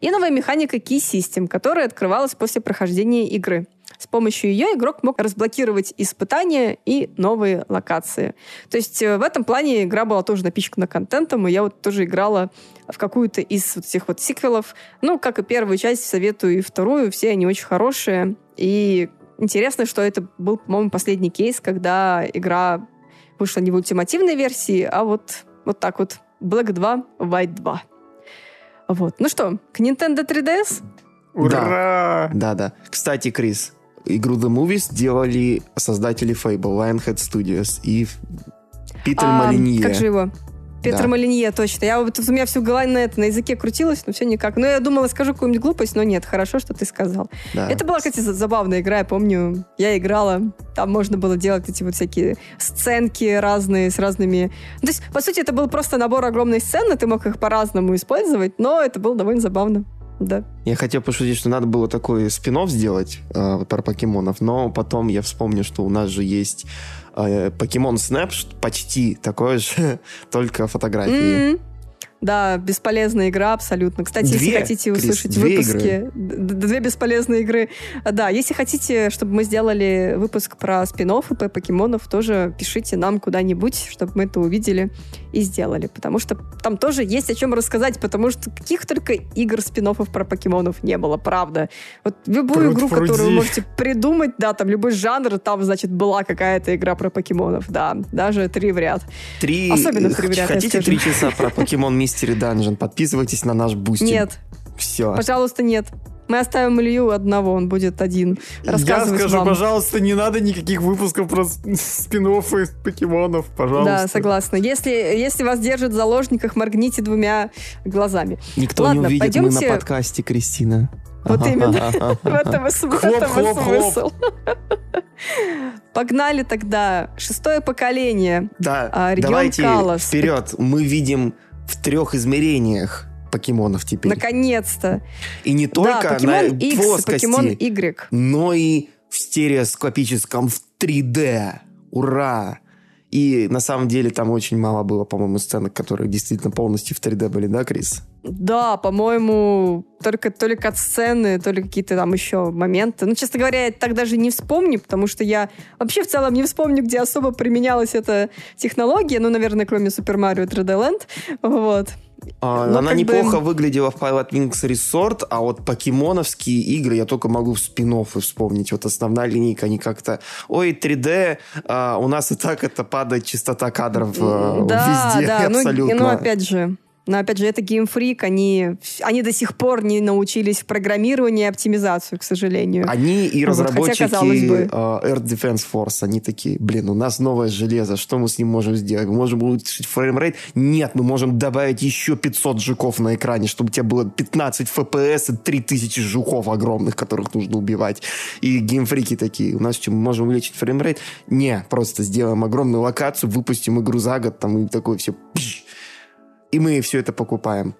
Speaker 2: И новая механика Key System, которая открывалась после прохождения игры. С помощью ее игрок мог разблокировать испытания и новые локации. То есть э, в этом плане игра была тоже напичкана контентом, и я вот тоже играла в какую-то из вот этих вот сиквелов. Ну, как и первую часть, советую и вторую. Все они очень хорошие. И интересно, что это был, по-моему, последний кейс, когда игра вышла не в ультимативной версии, а вот, вот так вот. Black 2, White 2. Вот. Ну что, к Nintendo 3DS?
Speaker 3: Ура!
Speaker 1: Да, да. Кстати, Крис, игру The Movies делали создатели Fable, Lionhead Studios и Питер а, Малинье.
Speaker 2: Как же его? Петр да. Малинье, точно. Я, вот, у меня всю голова на, это, на языке крутилась, но все никак. Ну, я думала, скажу какую-нибудь глупость, но нет, хорошо, что ты сказал. Да. Это была, кстати, забавная игра, я помню. Я играла, там можно было делать эти вот всякие сценки разные, с разными... То есть, по сути, это был просто набор огромной сцены, ты мог их по-разному использовать, но это было довольно забавно. Да.
Speaker 1: Я хотел пошутить, что надо было такой спин сделать э, про покемонов, но потом я вспомнил, что у нас же есть э, покемон Снэп, почти такой же, только фотографии.
Speaker 2: Mm-hmm. Да, бесполезная игра абсолютно. Кстати, две, если хотите услышать Крис, выпуски... Две бесполезные игры. Да, если хотите, чтобы мы сделали выпуск про спин и про покемонов, тоже пишите нам куда-нибудь, чтобы мы это увидели и сделали. Потому что там тоже есть о чем рассказать, потому что каких только игр спин про покемонов не было, правда. Вот любую Пруд, игру, пруди. которую вы можете придумать, да, там любой жанр, там, значит, была какая-то игра про покемонов, да. Даже три в ряд.
Speaker 1: Три... Особенно три в ряд, Хотите три часа про покемон Mystery Dungeon? Подписывайтесь на наш Boosty.
Speaker 2: Нет.
Speaker 1: Все.
Speaker 2: Пожалуйста, нет. Мы оставим Илью одного, он будет один
Speaker 3: Я скажу, вам. пожалуйста, не надо никаких выпусков про спин покемонов, пожалуйста.
Speaker 2: Да, согласна. Если, если вас держат в заложниках, моргните двумя глазами.
Speaker 1: Никто Ладно, не увидит, пойдемте... мы на подкасте, Кристина.
Speaker 2: Вот именно. В этом и смысл. Погнали тогда. Шестое поколение.
Speaker 1: Да, а, давайте вперед. Мы видим в трех измерениях покемонов теперь.
Speaker 2: Наконец-то.
Speaker 1: И не только да, на
Speaker 2: X,
Speaker 1: плоскости,
Speaker 2: покемон Y.
Speaker 1: но и в стереоскопическом в 3D. Ура! И на самом деле там очень мало было, по-моему, сценок, которые действительно полностью в 3D были, да, Крис?
Speaker 2: Да, по-моему, только то ли сцены, то ли какие-то там еще моменты. Ну, честно говоря, я так даже не вспомню, потому что я вообще в целом не вспомню, где особо применялась эта технология. Ну, наверное, кроме Super Mario 3D Land. Вот.
Speaker 1: А, Но она неплохо бы... выглядела в Pilotwings Resort, а вот покемоновские игры я только могу в спин вспомнить. Вот основная линейка, они как-то... Ой, 3D, а, у нас и так это падает частота кадров э, да, везде да. Ну, абсолютно.
Speaker 2: Ну, ну, опять же, но, опять же, это Game Freak, они, они до сих пор не научились в программировании и оптимизацию, к сожалению.
Speaker 1: Они и разработчики Хотя, бы... э, Earth Defense Force, они такие, блин, у нас новое железо, что мы с ним можем сделать? Мы можем улучшить frame rate? Нет, мы можем добавить еще 500 жуков на экране, чтобы у тебя было 15 FPS и 3000 жуков огромных, которых нужно убивать. И геймфрики такие, у нас что, мы можем увеличить frame rate? Не, просто сделаем огромную локацию, выпустим игру за год, там и такое все... Пш, и мы все это покупаем.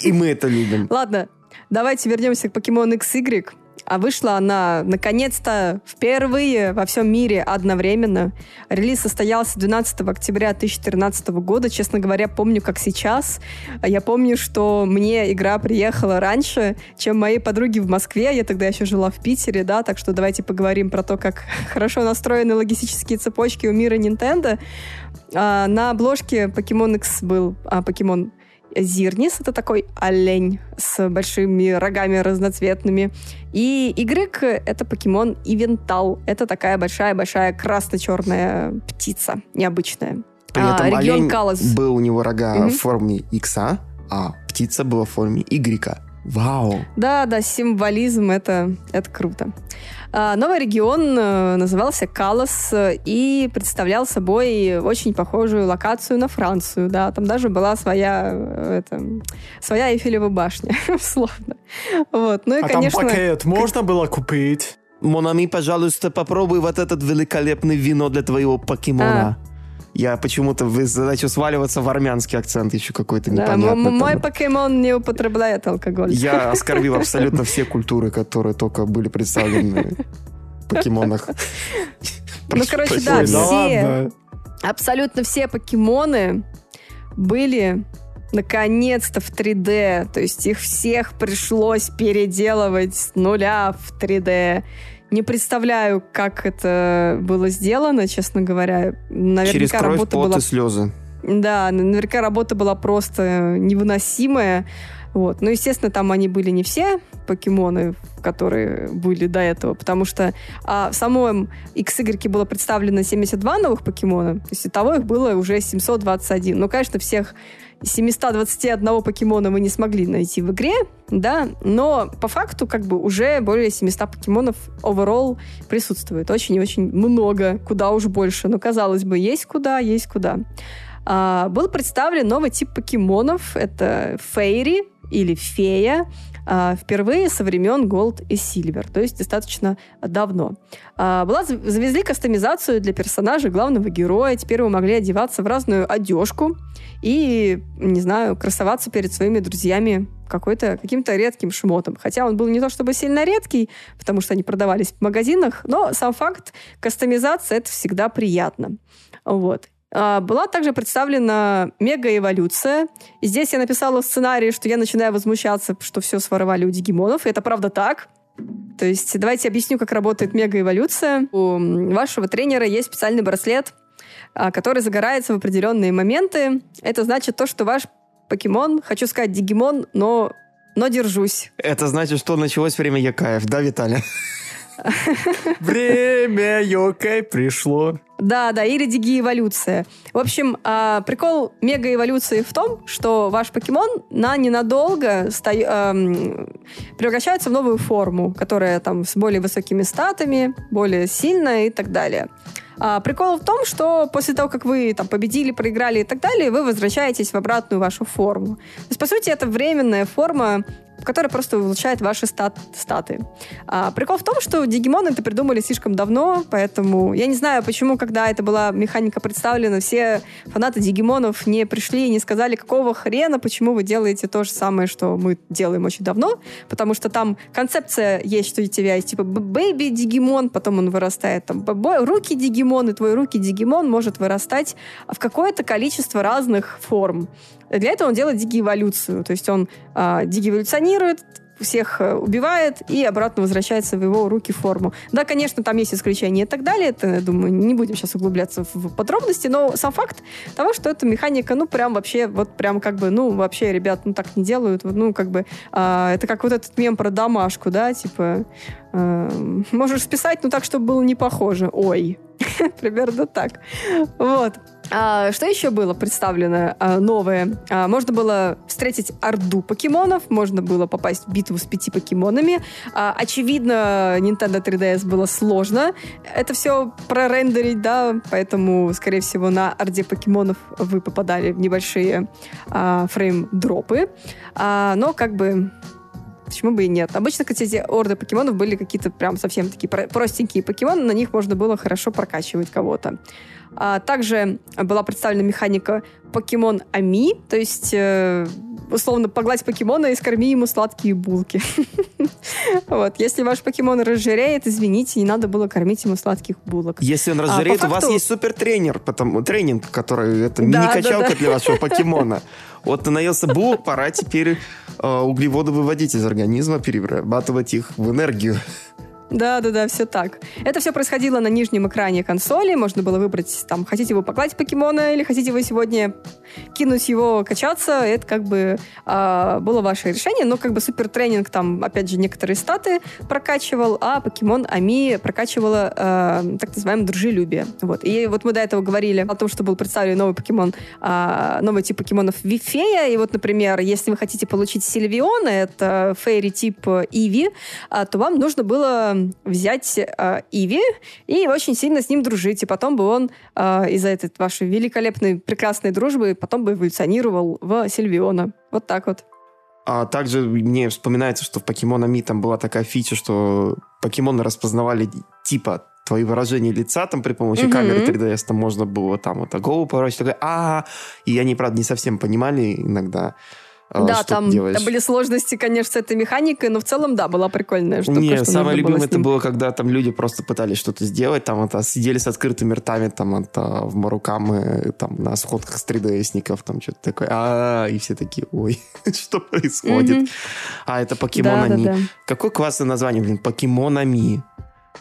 Speaker 1: И мы это любим.
Speaker 2: Ладно, давайте вернемся к Pokemon XY. А вышла она, наконец-то, впервые во всем мире одновременно. Релиз состоялся 12 октября 2013 года. Честно говоря, помню, как сейчас. Я помню, что мне игра приехала раньше, чем мои подруги в Москве. Я тогда еще жила в Питере, да, так что давайте поговорим про то, как хорошо настроены логистические цепочки у мира Nintendo. А, на обложке Pokemon X был а, Зирнис, это такой олень с большими рогами разноцветными. И Y — это покемон Ивентал. Это такая большая-большая красно-черная птица, необычная.
Speaker 1: При а, этом олень Калас. был у него рога mm-hmm. в форме Икса, а птица была в форме Y. Вау!
Speaker 2: Да, да, символизм это, это круто. А, новый регион э, назывался Калос э, и представлял собой очень похожую локацию на Францию. Да, там даже была своя, э, это, своя Эйфелева башня, условно. Вот. Ну и,
Speaker 3: а
Speaker 2: конечно,
Speaker 3: там пакет можно было купить?
Speaker 1: Монами, пожалуйста, попробуй вот этот великолепный вино для твоего покемона. А. Я почему-то начал сваливаться в армянский акцент еще какой-то да, непонятный.
Speaker 2: Мой там. покемон не употребляет алкоголь.
Speaker 1: Я оскорбил абсолютно все культуры, которые только были представлены в покемонах.
Speaker 2: Ну, короче, да, все, абсолютно все покемоны были наконец-то в 3D. То есть их всех пришлось переделывать с нуля в 3D. Не представляю, как это было сделано, честно говоря.
Speaker 1: Наверняка Через кровь, работа пот была... и слезы.
Speaker 2: Да, наверняка работа была просто невыносимая. Вот. Ну, естественно, там они были не все покемоны, которые были до этого, потому что а, в самом XY было представлено 72 новых покемона, то есть того их было уже 721. Ну, конечно, всех 721 покемона мы не смогли найти в игре, да, но по факту как бы уже более 700 покемонов overall присутствует. Очень и очень много, куда уж больше. Но, казалось бы, есть куда, есть куда. А, был представлен новый тип покемонов. Это фейри или фея. А, впервые со времен Gold и Silver, то есть достаточно давно. А, была, завезли кастомизацию для персонажа главного героя. Теперь вы могли одеваться в разную одежку и, не знаю, красоваться перед своими друзьями какой-то, каким-то редким шмотом. Хотя он был не то чтобы сильно редкий, потому что они продавались в магазинах, но сам факт кастомизации — это всегда приятно. Вот. А, была также представлена мегаэволюция. И здесь я написала в сценарии, что я начинаю возмущаться, что все своровали у дигимонов. И это правда так. То есть давайте объясню, как работает мегаэволюция. У вашего тренера есть специальный браслет, а, который загорается в определенные моменты. Это значит то, что ваш покемон, хочу сказать дигимон, но, но держусь.
Speaker 1: Это значит, что началось время Якаев, да, Виталий?
Speaker 3: Время Йокай пришло.
Speaker 2: Да, да, или диги-эволюция. В общем, э, прикол мега-эволюции в том, что ваш покемон на ненадолго ста- э, превращается в новую форму, которая там с более высокими статами, более сильная и так далее. А, прикол в том, что после того, как вы там победили, проиграли и так далее, вы возвращаетесь в обратную вашу форму. То есть, по сути, это временная форма который просто улучшает ваши стат статы. А, прикол в том, что Дигимон это придумали слишком давно, поэтому я не знаю, почему, когда это была механика представлена, все фанаты Дигимонов не пришли и не сказали, какого хрена, почему вы делаете то же самое, что мы делаем очень давно, потому что там концепция есть, что у тебя есть типа бэйби Дигимон, потом он вырастает там руки Дигимон, и твой руки Дигимон может вырастать в какое-то количество разных форм. Для этого он делает дигиэволюцию, то есть он э, дигиэволюционирует, всех э, убивает и обратно возвращается в его руки форму. Да, конечно, там есть исключения и так далее. Это, я думаю, не будем сейчас углубляться в подробности, но сам факт того, что эта механика, ну, прям вообще, вот прям как бы, ну, вообще, ребят, ну, так не делают. Ну, как бы, а, это как вот этот мем про домашку, да, типа, а, можешь списать, ну, так, чтобы было не похоже. Ой. Примерно так. Вот. А, что еще было представлено а, новое? А, можно было встретить орду покемонов, можно было попасть в битву с пяти покемонами. А, очевидно, Nintendo 3DS было сложно это все прорендерить, да, поэтому, скорее всего, на орде покемонов вы попадали в небольшие а, фрейм-дропы. А, но как бы Почему бы и нет? Обычно, кстати, эти орды покемонов были какие-то прям совсем такие простенькие покемоны, на них можно было хорошо прокачивать кого-то. А также была представлена механика покемон Ами, то есть, э, условно, погладь покемона и скорми ему сладкие булки. Вот. Если ваш покемон разжиреет, извините, не надо было кормить ему сладких булок.
Speaker 1: Если он разжиреет,
Speaker 2: а,
Speaker 1: у вас есть супер тренер, потому тренинг, который это мини-качалка да, да, для вашего покемона. Вот ты наелся булок, пора теперь э, углеводы выводить из организма, перерабатывать их в энергию.
Speaker 2: Да, да, да, все так. Это все происходило на нижнем экране консоли. Можно было выбрать, там, хотите вы погладить покемона или хотите вы сегодня кинуть его качаться. Это как бы э, было ваше решение. Но как бы супер тренинг там, опять же, некоторые статы прокачивал, а покемон Ами прокачивала э, так называемое дружелюбие. Вот. И вот мы до этого говорили о том, что был представлен новый покемон, э, новый тип покемонов Вифея. И вот, например, если вы хотите получить Сильвиона, это фейри тип Иви, э, то вам нужно было взять э, Иви и очень сильно с ним дружить. И потом бы он э, из-за этой вашей великолепной, прекрасной дружбы потом бы эволюционировал в Сильвиона. Вот так вот.
Speaker 1: А также мне вспоминается, что в Покемон Ами там была такая фича, что покемоны распознавали типа твои выражения лица там при помощи mm-hmm. камеры 3DS там можно было там вот голову поворачивать, такой, а, и они, правда, не совсем понимали иногда,
Speaker 2: а, да, там, там были сложности, конечно, с этой механикой, но в целом, да, была прикольная штука.
Speaker 1: Не, самое любимое это было, когда там люди просто пытались что-то сделать, там это сидели с открытыми ртами, там это в Марукамы, там на сходках с 3DS-ников, там что-то такое, а, и все такие, ой, что происходит? А это покемонами. Какое классное название, блин, покемонами.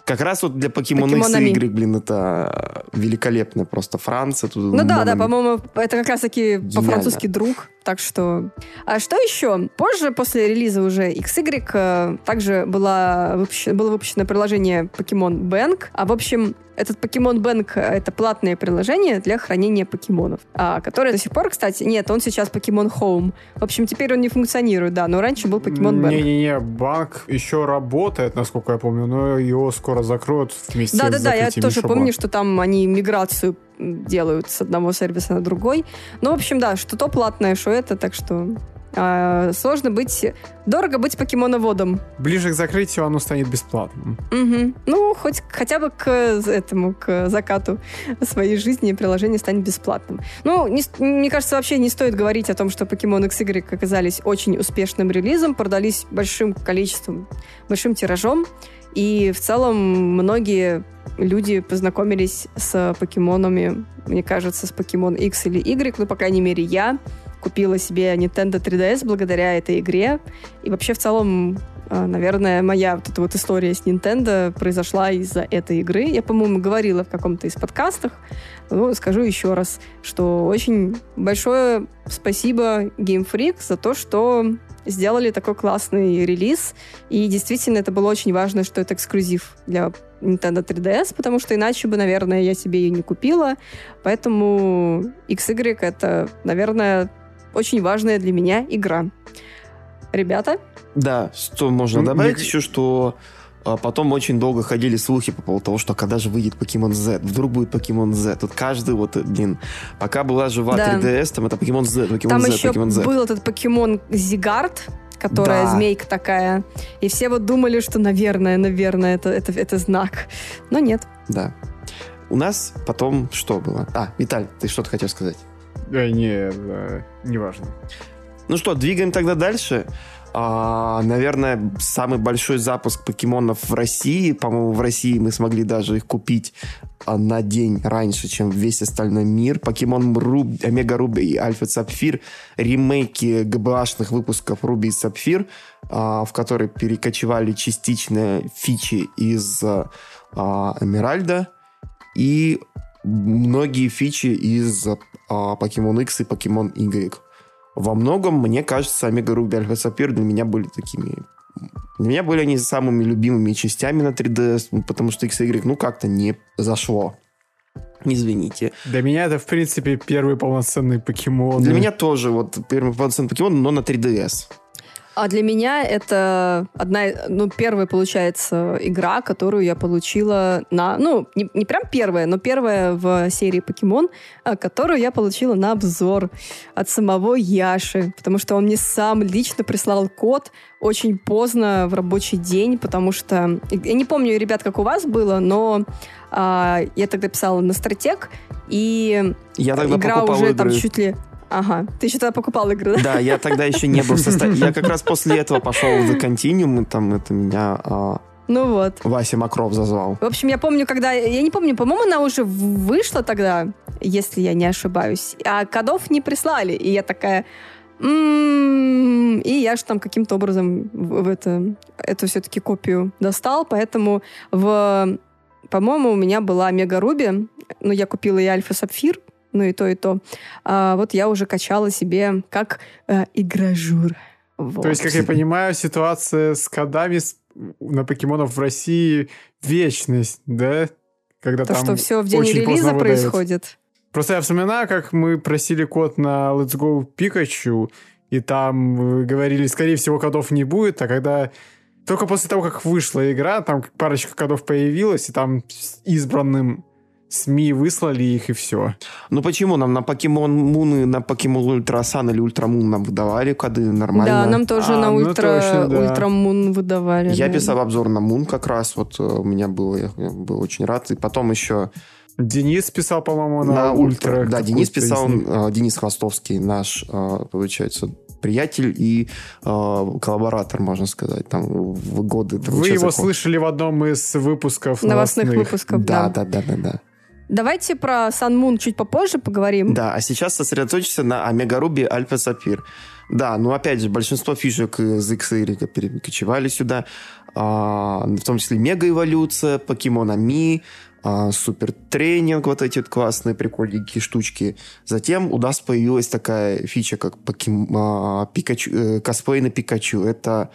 Speaker 1: Как раз вот для Покемон X игры, блин, это великолепно просто Франция. Тут
Speaker 2: ну да, да, по-моему, это как раз-таки по-французски друг. Так что... А что еще? Позже, после релиза уже XY, э, также была выпущено, было выпущено приложение Pokemon Bank. А, в общем, этот Pokemon Bank — это платное приложение для хранения покемонов, а, которое до сих пор, кстати... Нет, он сейчас Pokemon Home. В общем, теперь он не функционирует, да, но раньше был Pokemon Bank.
Speaker 3: Не-не-не, банк еще работает, насколько я помню, но его скоро закроют вместе
Speaker 2: Да-да-да, я тоже помню, что там они миграцию делают с одного сервиса на другой. Ну, в общем, да, что то платное, что это, так что а, сложно быть... Дорого быть покемоноводом.
Speaker 3: Ближе к закрытию оно станет бесплатным.
Speaker 2: Угу. Ну, хоть хотя бы к этому, к закату своей жизни приложение станет бесплатным. Ну, не, мне кажется, вообще не стоит говорить о том, что Pokemon XY оказались очень успешным релизом, продались большим количеством, большим тиражом. И в целом многие люди познакомились с покемонами, мне кажется, с покемон X или Y, ну, по крайней мере, я купила себе Nintendo 3DS благодаря этой игре. И вообще, в целом, э, наверное, моя вот эта вот история с Nintendo произошла из-за этой игры. Я, по-моему, говорила в каком-то из подкастах. Ну, скажу еще раз, что очень большое спасибо Game Freak за то, что сделали такой классный релиз. И действительно, это было очень важно, что это эксклюзив для Nintendo 3DS, потому что иначе бы, наверное, я себе ее не купила. Поэтому XY — это, наверное, очень важная для меня игра. Ребята?
Speaker 1: Да, что можно добавить еще, что а потом очень долго ходили слухи по поводу того, что когда же выйдет Покемон Z, вдруг будет Покемон Z. Тут каждый вот, блин, пока была жива да. 3DS, там это Покемон Z, Покемон
Speaker 2: там
Speaker 1: Z,
Speaker 2: еще
Speaker 1: Покемон Z.
Speaker 2: был этот Покемон Зигард, которая да. змейка такая. И все вот думали, что, наверное, наверное, это, это, это знак. Но нет.
Speaker 1: Да. У нас потом что было? А, Виталь, ты что-то хотел сказать?
Speaker 3: Э, не, э, не важно.
Speaker 1: Ну что, двигаем тогда дальше. А, наверное, самый большой запуск покемонов в России. По-моему, в России мы смогли даже их купить а, на день раньше, чем весь остальной мир. Покемон Руб, Омега Руби и Альфа Сапфир. Ремейки ГБАшных выпусков Руби и Сапфир, а, в которые перекочевали частичные фичи из а, Эмеральда. И многие фичи из а, Pokemon X и Pokemon Y во многом, мне кажется, Омега Руби Альфа Сапир для меня были такими... Для меня были они самыми любимыми частями на 3DS, потому что XY, ну, как-то не зашло. Извините.
Speaker 3: Для меня это, в принципе, первый полноценный покемон.
Speaker 1: Для меня тоже вот первый полноценный покемон, но на 3DS.
Speaker 2: А для меня это одна, ну, первая, получается, игра, которую я получила на, ну, не, не прям первая, но первая в серии Покемон, а, которую я получила на обзор от самого Яши, потому что он мне сам лично прислал код очень поздно в рабочий день, потому что, я не помню, ребят, как у вас было, но а, я тогда писала на стратег, и
Speaker 1: я тогда
Speaker 2: игра уже
Speaker 1: игры.
Speaker 2: там чуть ли Ага, ты еще тогда покупал игры, да?
Speaker 1: Да, я тогда еще не был в состоянии. Я как раз после этого пошел в The Continuum, и там это меня а,
Speaker 2: Ну вот.
Speaker 1: Вася Макров зазвал.
Speaker 2: В общем, я помню, когда... Я не помню, по-моему, она уже вышла тогда, если я не ошибаюсь. А кодов не прислали. И я такая... «М-м-м». И я же там каким-то образом в в это, эту все-таки копию достал, поэтому в... По-моему, у меня была Мега Руби, но я купила и Альфа Сапфир, ну и то, и то. А вот я уже качала себе как э, игражур. Вот.
Speaker 3: То есть, как я понимаю, ситуация с кодами на покемонов в России вечность, да? Когда
Speaker 2: То,
Speaker 3: там
Speaker 2: что все в день релиза происходит.
Speaker 3: Просто я вспоминаю, как мы просили код на Let's Go Pikachu, и там э, говорили, скорее всего, кодов не будет, а когда... Только после того, как вышла игра, там парочка кодов появилась, и там с избранным СМИ выслали их, и все.
Speaker 1: Ну почему? Нам на Pokémon Moon и на Pokémon Ultra Sun или Ultra Moon нам выдавали коды нормально.
Speaker 2: Да, нам тоже
Speaker 3: А,
Speaker 2: на
Speaker 3: ну
Speaker 2: ультра,
Speaker 3: точно, да.
Speaker 2: Ultra Moon выдавали.
Speaker 1: Я
Speaker 2: да.
Speaker 1: писал обзор на Moon как раз, вот э, у меня было, я был очень рад. И потом еще
Speaker 3: Денис писал, по-моему, на,
Speaker 1: на
Speaker 3: Ultra.
Speaker 1: Ultra. Да, Денис писал, э, Денис Хвостовский, наш, э, получается, приятель и э, коллаборатор, можно сказать, там в годы.
Speaker 3: Вы его слышали в одном из выпусков
Speaker 2: Новостных
Speaker 3: новостных.
Speaker 2: выпусков,
Speaker 1: Да,
Speaker 2: да.
Speaker 1: да, да, да, да.
Speaker 2: Давайте про Сан Мун чуть попозже поговорим.
Speaker 1: Да, а сейчас сосредоточься на Омега Руби Альфа Сапфир. Да, ну опять же, большинство фишек из X перекочевали сюда, а, в том числе мега-эволюция, покемона Ми, а, супер тренинг, вот эти вот классные прикольненькие штучки. Затем у нас появилась такая фича, как покем... а, Пикачу, э, косплей на Пикачу. Это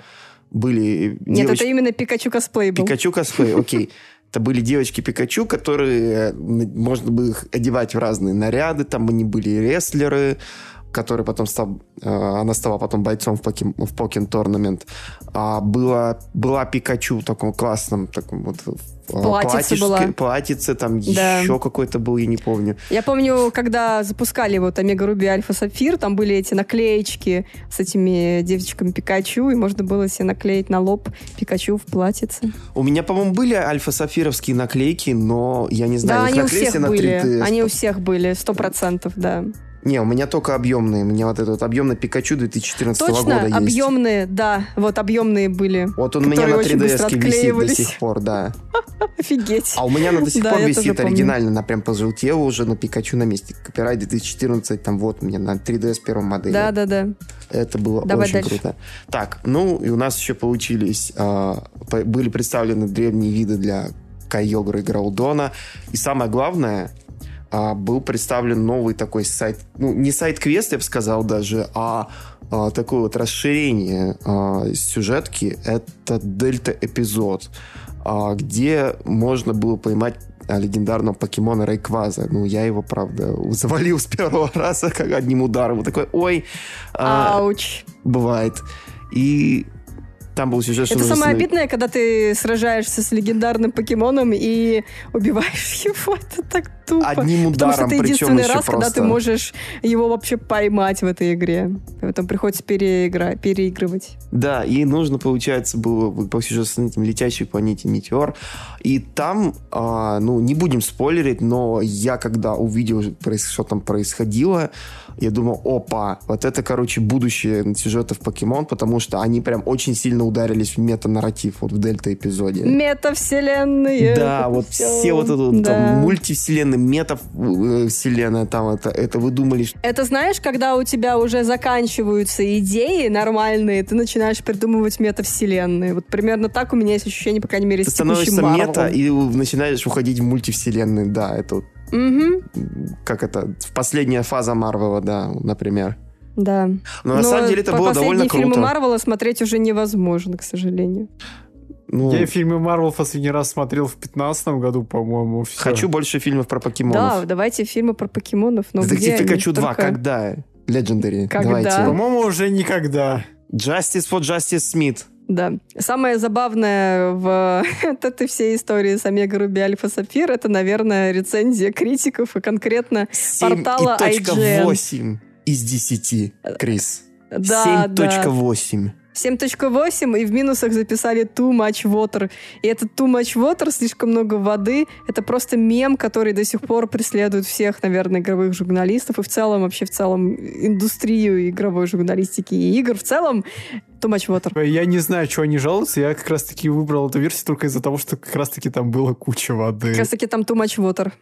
Speaker 1: были
Speaker 2: Нет,
Speaker 1: девочки...
Speaker 2: это именно Пикачу косплей был.
Speaker 1: Пикачу косплей, окей. Это были девочки Пикачу, которые э, можно было их одевать в разные наряды. Там они были рестлеры, который потом стал... э, Она стала потом бойцом в Покем, в Pokkén Tournament. А была, была Пикачу в таком классном таком вот
Speaker 2: Платьице была.
Speaker 1: платьице, там
Speaker 2: Да.
Speaker 1: еще какой-то был, я не помню.
Speaker 2: Я помню, когда запускали вот Омега Руби Альфа Сапфир, там были эти наклеечки с этими девочками Пикачу, и можно было себе наклеить на лоб Пикачу в платьице.
Speaker 1: У меня, по-моему, были альфа-сафировские наклейки, но я не знаю,
Speaker 2: да,
Speaker 1: их
Speaker 2: они у всех
Speaker 1: на
Speaker 2: были.
Speaker 1: 3D.
Speaker 2: Они у всех были, сто процентов, да.
Speaker 1: Не, у меня только объемные. У меня вот этот вот объемный Пикачу 2014
Speaker 2: Точно,
Speaker 1: года есть.
Speaker 2: объемные, да, вот объемные были.
Speaker 1: Вот он у меня на
Speaker 2: очень быстро
Speaker 1: 3DS висит до сих пор, да.
Speaker 2: Офигеть.
Speaker 1: А у меня она до сих
Speaker 2: Да,
Speaker 1: пор висит оригинально, она прям пожелтела уже, но Пикачу на месте. Копирайт 2014, там вот у меня на 3DS первой модели.
Speaker 2: Да, да, да.
Speaker 1: Это было
Speaker 2: Давай
Speaker 1: очень
Speaker 2: дальше.
Speaker 1: круто. Так, ну и у нас еще получились, по- были представлены древние виды для Кайогра и Граудона. И самое главное, а, был представлен новый такой сайт, ну не сайт-квест, я бы сказал даже, а, а, такое вот расширение а, сюжетки. Это дельта-эпизод, а, где можно было поймать а, легендарного покемона Рейкваза. Ну, я его, правда, завалил с первого раза, как одним ударом. Вот такой, ой, а,
Speaker 2: Ауч.
Speaker 1: бывает. И там был сюжет, что
Speaker 2: Это самое
Speaker 1: остановить-
Speaker 2: обидное, когда ты сражаешься с легендарным покемоном и убиваешь его. Это так тупо.
Speaker 1: Одним
Speaker 2: Потому что
Speaker 1: ударом,
Speaker 2: это единственный раз, когда ты можешь его вообще поймать в этой игре. Поэтому приходится переигра... переигрывать.
Speaker 1: Да, и нужно, получается, было по сюжету с этим летящей планете Метеор. И там, а, ну, не будем спойлерить, но я, когда увидел, что там происходило, я думал, опа, вот это, короче, будущее сюжетов Покемон, потому что они прям очень сильно ударились в мета-нарратив вот в Дельта-эпизоде.
Speaker 2: Метавселенные.
Speaker 1: Да, вот
Speaker 2: всё.
Speaker 1: все вот это вот,
Speaker 2: Да.
Speaker 1: там, мультивселенные, метавселенная, там это, это выдумали.
Speaker 2: Это знаешь, когда у тебя уже заканчиваются идеи нормальные, ты начинаешь придумывать метавселенные. Вот примерно так у меня есть ощущение, по крайней мере,
Speaker 1: Ты
Speaker 2: с
Speaker 1: становишься
Speaker 2: Марвелом.
Speaker 1: мета и начинаешь уходить в мультивселенные, да, это вот
Speaker 2: Мгм,
Speaker 1: как это, последняя фаза Марвела, да, например.
Speaker 2: да.
Speaker 1: Но, на самом деле это
Speaker 2: по-
Speaker 1: было довольно
Speaker 2: последние фильмы
Speaker 1: круто.
Speaker 2: Марвела смотреть уже невозможно, к сожалению.
Speaker 1: Ну,
Speaker 3: Я фильмы Марвел в последний раз смотрел в 15 году, по-моему. всё.
Speaker 1: хочу больше фильмов про
Speaker 2: Да,
Speaker 1: покемонов.
Speaker 2: давайте фильмы про покемонов, но где
Speaker 1: Детектив? Пикачу 2,
Speaker 2: Только-
Speaker 1: когда? Legendary,
Speaker 2: Когда?
Speaker 1: давайте.
Speaker 3: По-моему, уже никогда.
Speaker 1: Justice for Justice Smith.
Speaker 2: Да. Самое забавное в этой всей истории с Омега Руби Альфа Сапфир это, наверное, рецензия критиков и конкретно
Speaker 1: 7
Speaker 2: Портала
Speaker 1: и
Speaker 2: IGN.
Speaker 1: 8 из 10, Крис.
Speaker 2: да, да.
Speaker 1: 7.8.
Speaker 2: 7.8, и в минусах записали too much water. И этот too much water, слишком много воды, это просто мем, который до сих пор преследует всех, наверное, игровых журналистов и в целом, вообще в целом, индустрию игровой журналистики и игр в целом. Too much water.
Speaker 3: Я не знаю, что они жалуются. Я как раз-таки выбрал эту версию только из-за того, что как раз-таки там было куча воды.
Speaker 2: Как раз-таки там too much water.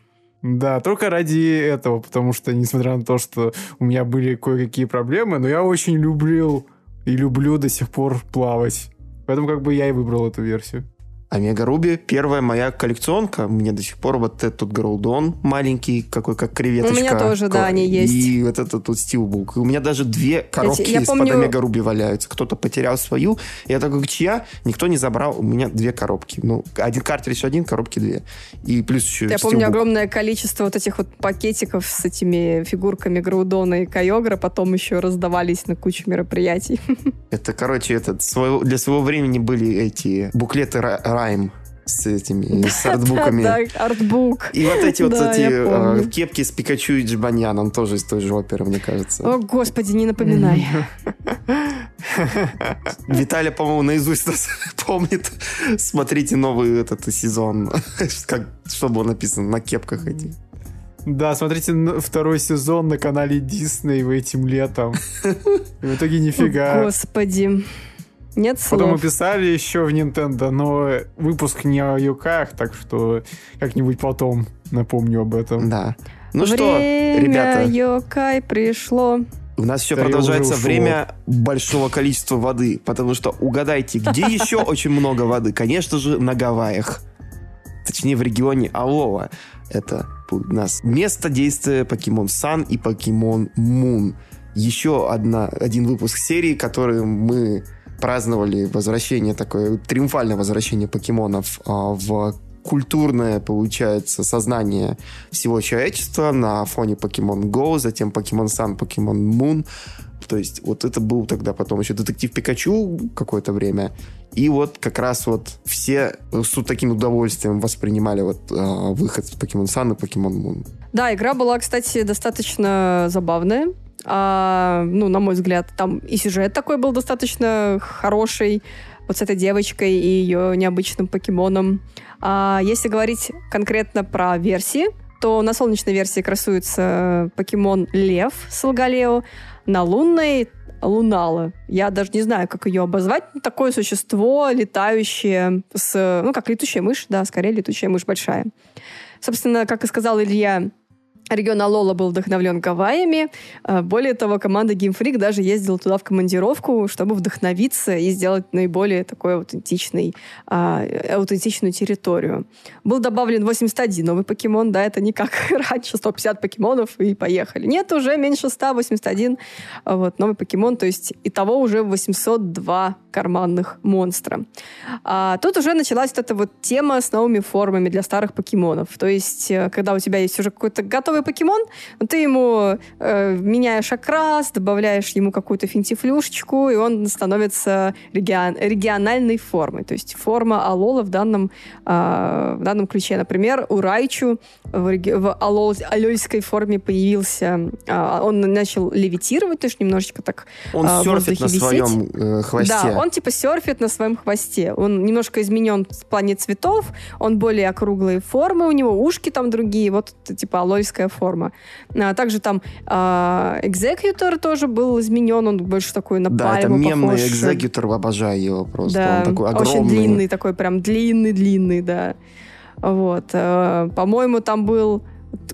Speaker 3: Да, только ради этого, потому что, несмотря на то, что у меня были кое-какие проблемы, но я очень любил и люблю до сих пор плавать. Поэтому как бы я и выбрал эту версию.
Speaker 1: Омега Руби первая моя коллекционка. Мне до сих пор вот этот Гроудон маленький, какой как креветочка.
Speaker 2: У меня тоже, да, они есть.
Speaker 1: И вот этот вот Стилбук. У меня даже две коробки
Speaker 2: я
Speaker 1: из-под
Speaker 2: помню-
Speaker 1: Омега Руби валяются. Кто-то потерял свою. Я такой, чья? Никто не забрал. У меня две коробки. Ну, один картридж один, коробки две. И плюс еще
Speaker 2: Я помню
Speaker 1: Steelbook.
Speaker 2: огромное количество вот этих вот пакетиков с этими фигурками Граудона и Кайогра, потом еще раздавались на кучу мероприятий.
Speaker 1: Это, короче, этот, для своего времени были эти буклеты Райм с этими, с артбуками.
Speaker 2: Да, артбук.
Speaker 1: И вот эти вот
Speaker 2: Да,
Speaker 1: эти э, кепки с Пикачу и Джбаньян, он тоже из той же оперы, мне кажется.
Speaker 2: О, господи, не напоминай.
Speaker 1: Виталий, по-моему, наизусть нас помнит. Смотрите новый этот сезон. Как, что было написано на кепках этих.
Speaker 3: Да, смотрите второй сезон на канале Дисней этим летом. И в итоге
Speaker 2: О,
Speaker 3: нифига.
Speaker 2: Господи. Нет
Speaker 3: Потом мы
Speaker 2: слов.
Speaker 3: писали еще в Nintendo, но выпуск не о юках, так что как-нибудь потом напомню об этом.
Speaker 1: Да. Ну что,
Speaker 2: Время
Speaker 1: ребята,
Speaker 2: Йокай пришло.
Speaker 1: у нас еще
Speaker 3: Да,
Speaker 1: продолжается время большого количества воды, потому что угадайте, где еще очень много воды? Конечно же, на Гавайях. Точнее, в регионе Алова. Это у нас место действия Покемон Сан и Покемон Мун. Еще одна, один выпуск серии, который мы праздновали возвращение такое, триумфальное возвращение покемонов а, в культурное, получается, сознание всего человечества на фоне Pokemon Go, затем Pokemon Sun, Pokemon Moon. То есть вот это был тогда потом еще детектив Пикачу какое-то время. И вот как раз вот все с таким удовольствием воспринимали вот а, выход Pokemon Sun и Pokemon Moon.
Speaker 2: Да, игра была, кстати, достаточно забавная. А, ну, на мой взгляд, там и сюжет такой был достаточно хороший. Вот с этой девочкой и ее необычным покемоном. А если говорить конкретно про версии, то на солнечной версии красуется покемон Лев с Алгалео, на лунной Лунала. Я даже не знаю, как ее обозвать. Такое существо летающее с... Ну, как летучая мышь, да, скорее летучая мышь большая. Собственно, как и сказал Илья, регион Алола был вдохновлен Гавайями. А, Более того, команда Game Freak даже ездила туда в командировку, чтобы вдохновиться и сделать наиболее такой аутентичный, а, аутентичную территорию. Был добавлен 81 новый покемон, да, это не как раньше, 150 покемонов и поехали. Нет, уже меньше 100, 81 а, вот, новый покемон, то есть итого уже 802 карманных монстра. А тут уже началась вот эта вот тема с новыми формами для старых покемонов. То есть, э, когда у тебя есть уже какой-то готовый покемон, но ты ему э, меняешь окрас, добавляешь ему какую-то финтифлюшечку, и он становится регион- региональной формой. То есть форма Алола в данном, а, в данном ключе. Например, у Райчу в, реги- в алол- алольской форме появился... а, он начал левитировать, то есть немножечко так
Speaker 1: Он
Speaker 2: в
Speaker 1: серфит на
Speaker 2: висеть.
Speaker 1: своем э, хвосте.
Speaker 2: Да, он типа серфит на своем хвосте. Он немножко изменен в плане цветов, он более округлые формы, у него ушки там другие, вот типа алойская форма. А также там экзекьютор тоже был изменен, он больше такой на
Speaker 1: Да, это мемный
Speaker 2: похож.
Speaker 1: обожаю его просто.
Speaker 2: Да,
Speaker 1: Он такой огромный.
Speaker 2: очень длинный такой, прям длинный-длинный, да. Вот. э, По-моему, там был...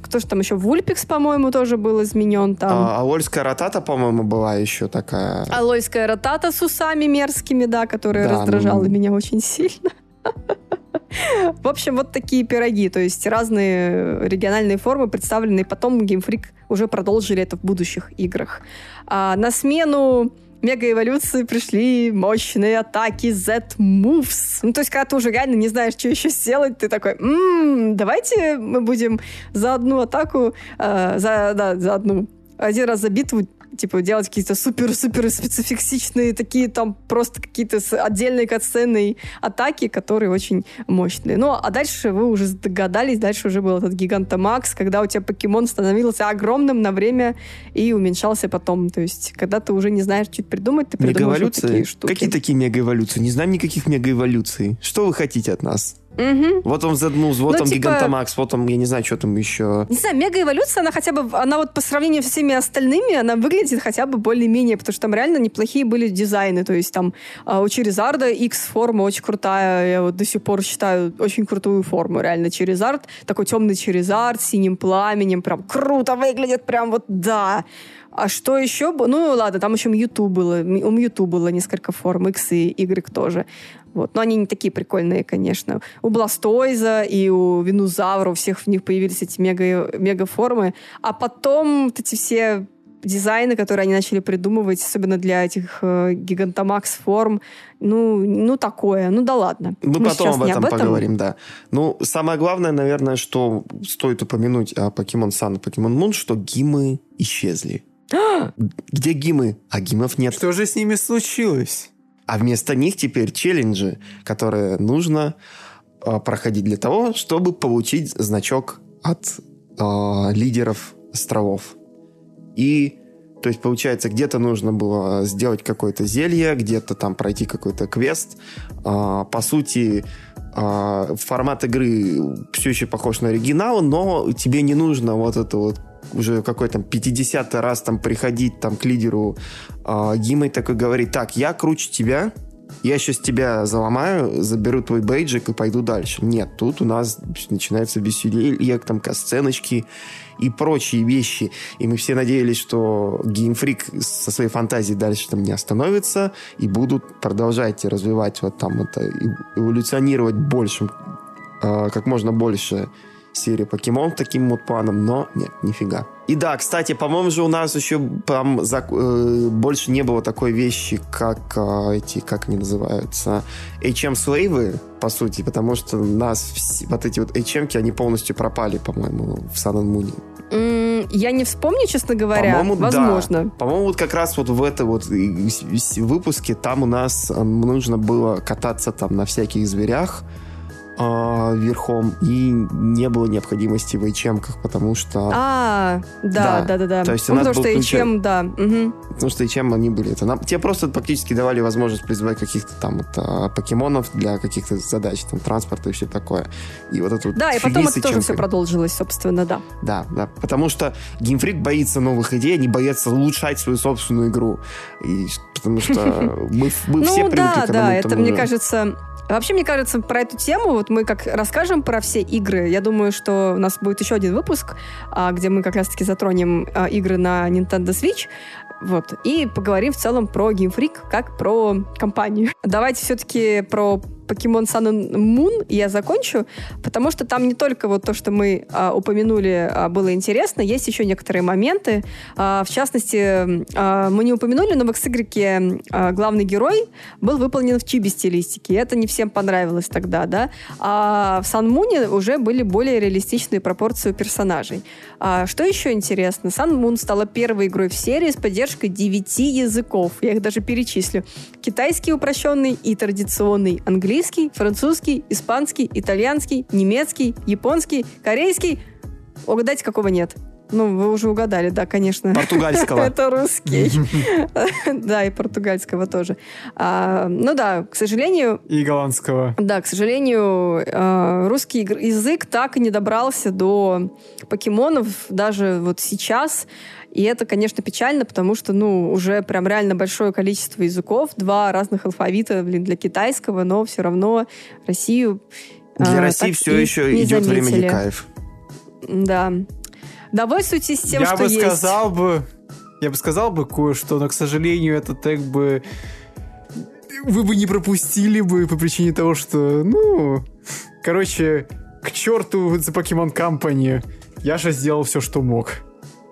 Speaker 2: Кто же там еще? Вульпикс, по-моему, тоже был изменен там.
Speaker 1: А, Аольская ротата, по-моему, была еще такая.
Speaker 2: Алойская ротата с усами мерзкими, да, которая
Speaker 1: Да,
Speaker 2: раздражала
Speaker 1: ну.
Speaker 2: меня очень сильно. В общем, вот такие пироги, то есть разные региональные формы представлены, и потом Game Freak уже продолжили это в будущих играх. А на смену мега-эволюции пришли мощные атаки Z-Moves. Ну, то есть, когда ты уже реально не знаешь, что еще сделать, ты такой, «М, давайте мы будем за одну атаку, э, за, да, за одну, один раз за битву типа, делать какие-то супер-супер спецификсичные, такие там просто какие-то отдельные катсцены атаки, которые очень мощные. Ну, а дальше вы уже догадались, дальше уже был этот Гигантомакс, когда у тебя покемон становился огромным на время и уменьшался потом. То есть, когда ты уже не знаешь, что придумать, ты придумаешь вот такие штуки.
Speaker 1: Какие такие мегаэволюции? Не знаем никаких мегаэволюций. Что вы хотите от нас? Угу. Вот он Зедмуз, вот ну, он типа... Гигантомакс, вот он, я не знаю, что там еще.
Speaker 2: Не знаю, мегаэволюция, она хотя бы, она вот по сравнению со всеми остальными, она выглядит хотя бы более-менее, потому что там реально неплохие были дизайны, то есть там а, у Черезарда X-форма очень крутая, я вот до сих пор считаю очень крутую форму, реально Черезард, такой темный Черезард с синим пламенем, прям круто выглядит, прям вот да. А что еще? Ну, ладно, там еще Mewtwo было. У Mewtwo было несколько форм, X и Y тоже. Вот. Но они не такие прикольные, конечно. У Бластойза и у Винузавра, у всех в них появились эти мега, мегаформы. А потом вот эти все дизайны, которые они начали придумывать, особенно для этих э, гигантомакс форм, ну, ну такое, ну да ладно.
Speaker 1: Мы, Мы потом об этом, об этом поговорим, да. Ну, самое главное, наверное, что стоит упомянуть о Pokemon Sun и Pokemon Moon, что гимы исчезли. Где гимы? А гимов нет.
Speaker 3: Что же с ними случилось?
Speaker 1: А вместо них теперь челленджи, которые нужно э, проходить для того, чтобы получить значок от э, лидеров островов. И, то есть, получается, где-то нужно было сделать какое-то зелье, где-то там пройти какой-то квест. Э, по сути, э, формат игры все еще похож на оригинал, но тебе не нужно вот это вот уже какой там 50 раз там приходить там к лидеру э, Гимой такой говорить, так, я круче тебя, я сейчас тебя заломаю, заберу твой бейджик и пойду дальше. Нет, тут у нас начинается веселье, там касценочки и прочие вещи. И мы все надеялись, что геймфрик со своей фантазией дальше там не остановится и будут продолжать развивать вот там это, эволюционировать больше, э, как можно больше серию покемон таким вот планом, но нет, нифига. И да, кстати, по-моему же у нас еще там за, э, больше не было такой вещи, как э, эти, как они называются, HM-слейвы, по сути, потому что нас все, вот эти вот HM-ки, они полностью пропали, по-моему, в Sun and Moon.
Speaker 2: Mm, я не вспомню, честно говоря. По-моему, Возможно.
Speaker 1: Да. По-моему, вот как раз вот в это вот выпуске там у нас нужно было кататься там на всяких зверях, э, верхом, и не было необходимости в hm потому что...
Speaker 2: А, да, да, да, да.
Speaker 1: То есть
Speaker 2: ну, потому что ключ... HM, да. Угу.
Speaker 1: Потому что HM они были. Это нам... Тебе просто фактически давали возможность призывать каких-то там вот, а, покемонов для каких-то задач, там, транспорта и все такое. И вот это
Speaker 2: Да, и потом это тоже все продолжилось, собственно, да.
Speaker 1: Да, да. Потому что геймфрик боится новых идей, они боятся улучшать свою собственную игру. И, потому что мы, мы все
Speaker 2: ну,
Speaker 1: привыкли
Speaker 2: да, да, это, мне кажется, Вообще, мне кажется, про эту тему, вот мы как расскажем про все игры, я думаю, что у нас будет еще один выпуск, а, где мы как раз-таки затронем а, игры на Nintendo Switch, вот, и поговорим в целом про Game Freak, как про компанию. Давайте все-таки про Pokemon Sun and Moon я закончу, потому что там не только вот то, что мы а, упомянули, а, было интересно, есть еще некоторые моменты. А, в частности, а, мы не упомянули, но в XY а, главный герой был выполнен в чиби-стилистике. Это не всем понравилось тогда, да. А в Sun Moon уже были более реалистичные пропорции персонажей. А, что еще интересно? Sun Moon стала первой игрой в серии с поддержкой 9 языков. Я их даже перечислю. Китайский упрощенный и традиционный английский английский, французский, испанский, итальянский, немецкий, японский, корейский. Угадайте, какого нет? Ну, вы уже угадали, да, конечно.
Speaker 1: Португальского.
Speaker 2: Это русский. Да, и португальского тоже. А, ну да, к сожалению...
Speaker 3: И голландского.
Speaker 2: Да, к сожалению, а, русский язык так и не добрался до покемонов даже вот сейчас. И это, конечно, печально, потому что, ну, уже прям реально большое количество языков, два разных алфавита, блин, для китайского, но все равно Россию...
Speaker 1: Для а, России все еще идет заметили. время Якаев.
Speaker 2: Да. Довольствуйтесь тем,
Speaker 3: я
Speaker 2: что
Speaker 3: бы
Speaker 2: есть.
Speaker 3: Сказал бы, я бы сказал бы кое-что, но, к сожалению, это тег бы вы бы не пропустили бы по причине того, что, ну, короче, к черту за Pokemon Company. Я же сделал все, что мог.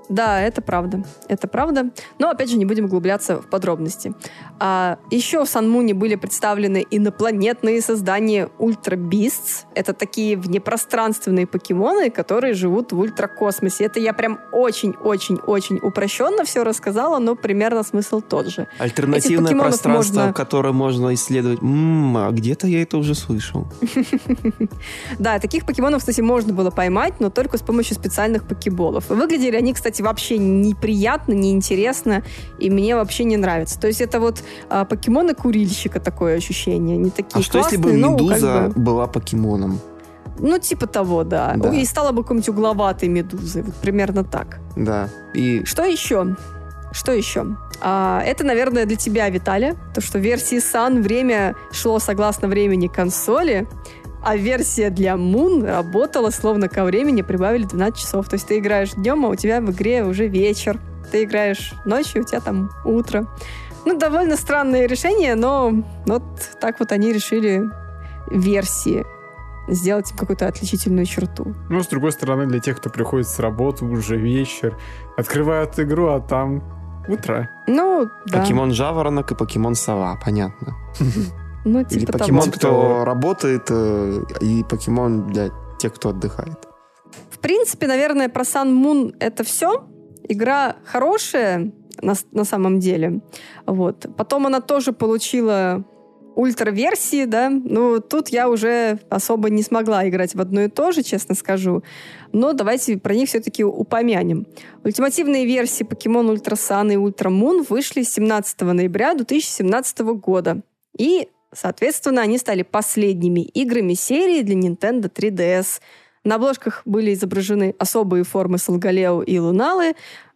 Speaker 2: Да, это правда. Это правда. Но, опять же, не будем углубляться в подробности. А, еще в Санмуне были представлены инопланетные создания Ультра Beasts. Это такие внепространственные покемоны, которые живут в ультракосмосе. Это я прям очень-очень-очень упрощенно все рассказала, но примерно смысл тот же.
Speaker 1: Альтернативное пространство, можно... которое можно исследовать. М-м, а где-то я это уже слышал.
Speaker 2: Да, таких покемонов, кстати, можно было поймать, но только с помощью специальных покеболов. Выглядели они, кстати, вообще неприятно, неинтересно, и мне вообще не нравится. То есть это вот а, покемоны курильщика такое ощущение. Не такие
Speaker 1: а что если бы Медуза как бы... была покемоном?
Speaker 2: Ну, типа того, да. да. И стала бы какой-нибудь угловатой медузой. Вот примерно так.
Speaker 1: Да. И...
Speaker 2: Что еще? Что еще? А, это, наверное, для тебя, Виталия. То, что в версии Sun время шло согласно времени консоли, а версия для Moon работала словно ко времени прибавили 12 часов. То есть ты играешь днем, а у тебя в игре уже вечер. Ты играешь ночью, у тебя там утро. Ну, довольно странное решение, но вот так вот они решили версии сделать какую-то отличительную черту.
Speaker 3: Ну, с другой стороны, для тех, кто приходит с работы, уже вечер, открывают игру, а там утро.
Speaker 2: Ну, да.
Speaker 1: Покемон Жаворонок и Покемон Сова, понятно.
Speaker 2: Ну, типа Или
Speaker 1: покемон, того. кто работает, э, и покемон для тех, кто отдыхает.
Speaker 2: В принципе, наверное, про Sun Moon это все. Игра хорошая на, на самом деле. Вот. Потом она тоже получила ультра-версии, да, ну, тут я уже особо не смогла играть в одно и то же, честно скажу, но давайте про них все-таки упомянем. Ультимативные версии Pokemon Ultra Sun и Ultra Moon вышли 17 ноября 2017 года, и Соответственно, они стали последними играми серии для Nintendo 3DS. На обложках были изображены особые формы Солгалео и Луналы,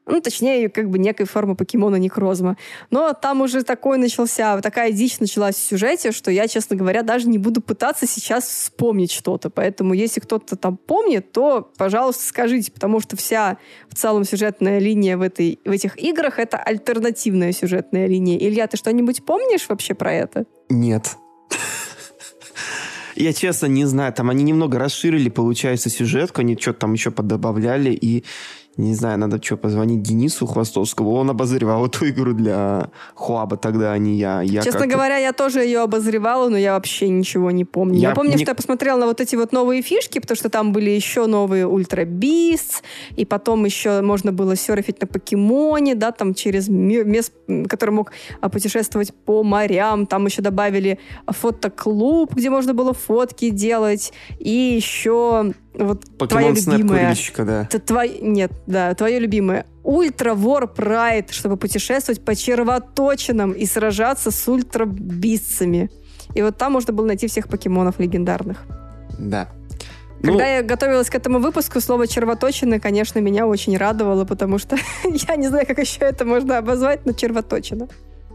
Speaker 2: ну, точнее, как бы некой формы покемона Некрозма. Но там уже такой начался, такая дичь началась в сюжете, что я, честно говоря, даже не буду пытаться сейчас вспомнить что-то. Поэтому, если кто-то там помнит, то, пожалуйста, скажите, потому что вся в целом сюжетная линия в, этой, в этих играх — это альтернативная сюжетная линия. Илья, ты что-нибудь помнишь вообще про это?
Speaker 1: Нет. Я честно не знаю, там они немного расширили, получается, сюжетку, они что-то там еще подобавляли, и не знаю, надо что, позвонить Денису Хвостовскому. Он обозревал эту игру для Хуаба тогда, а не я. я
Speaker 2: Честно говоря, я тоже ее обозревала, но я вообще ничего не помню. Я, я помню, не... что я посмотрела на вот эти вот новые фишки, потому что там были еще новые Ультра Beasts, и потом еще можно было серфить на покемоне, да, там через мест, который мог а, путешествовать по морям. Там еще добавили фотоклуб, где можно было фотки делать, и еще вот Покемон твоя любимая.
Speaker 1: да.
Speaker 2: Это твой, нет, да, твое любимое. Ультра Вор Прайд, чтобы путешествовать по червоточинам и сражаться с ультрабистцами. И вот там можно было найти всех покемонов легендарных.
Speaker 1: Да.
Speaker 2: Когда ну, я готовилась к этому выпуску, слово червоточины, конечно, меня очень радовало, потому что я не знаю, как еще это можно обозвать, но червоточина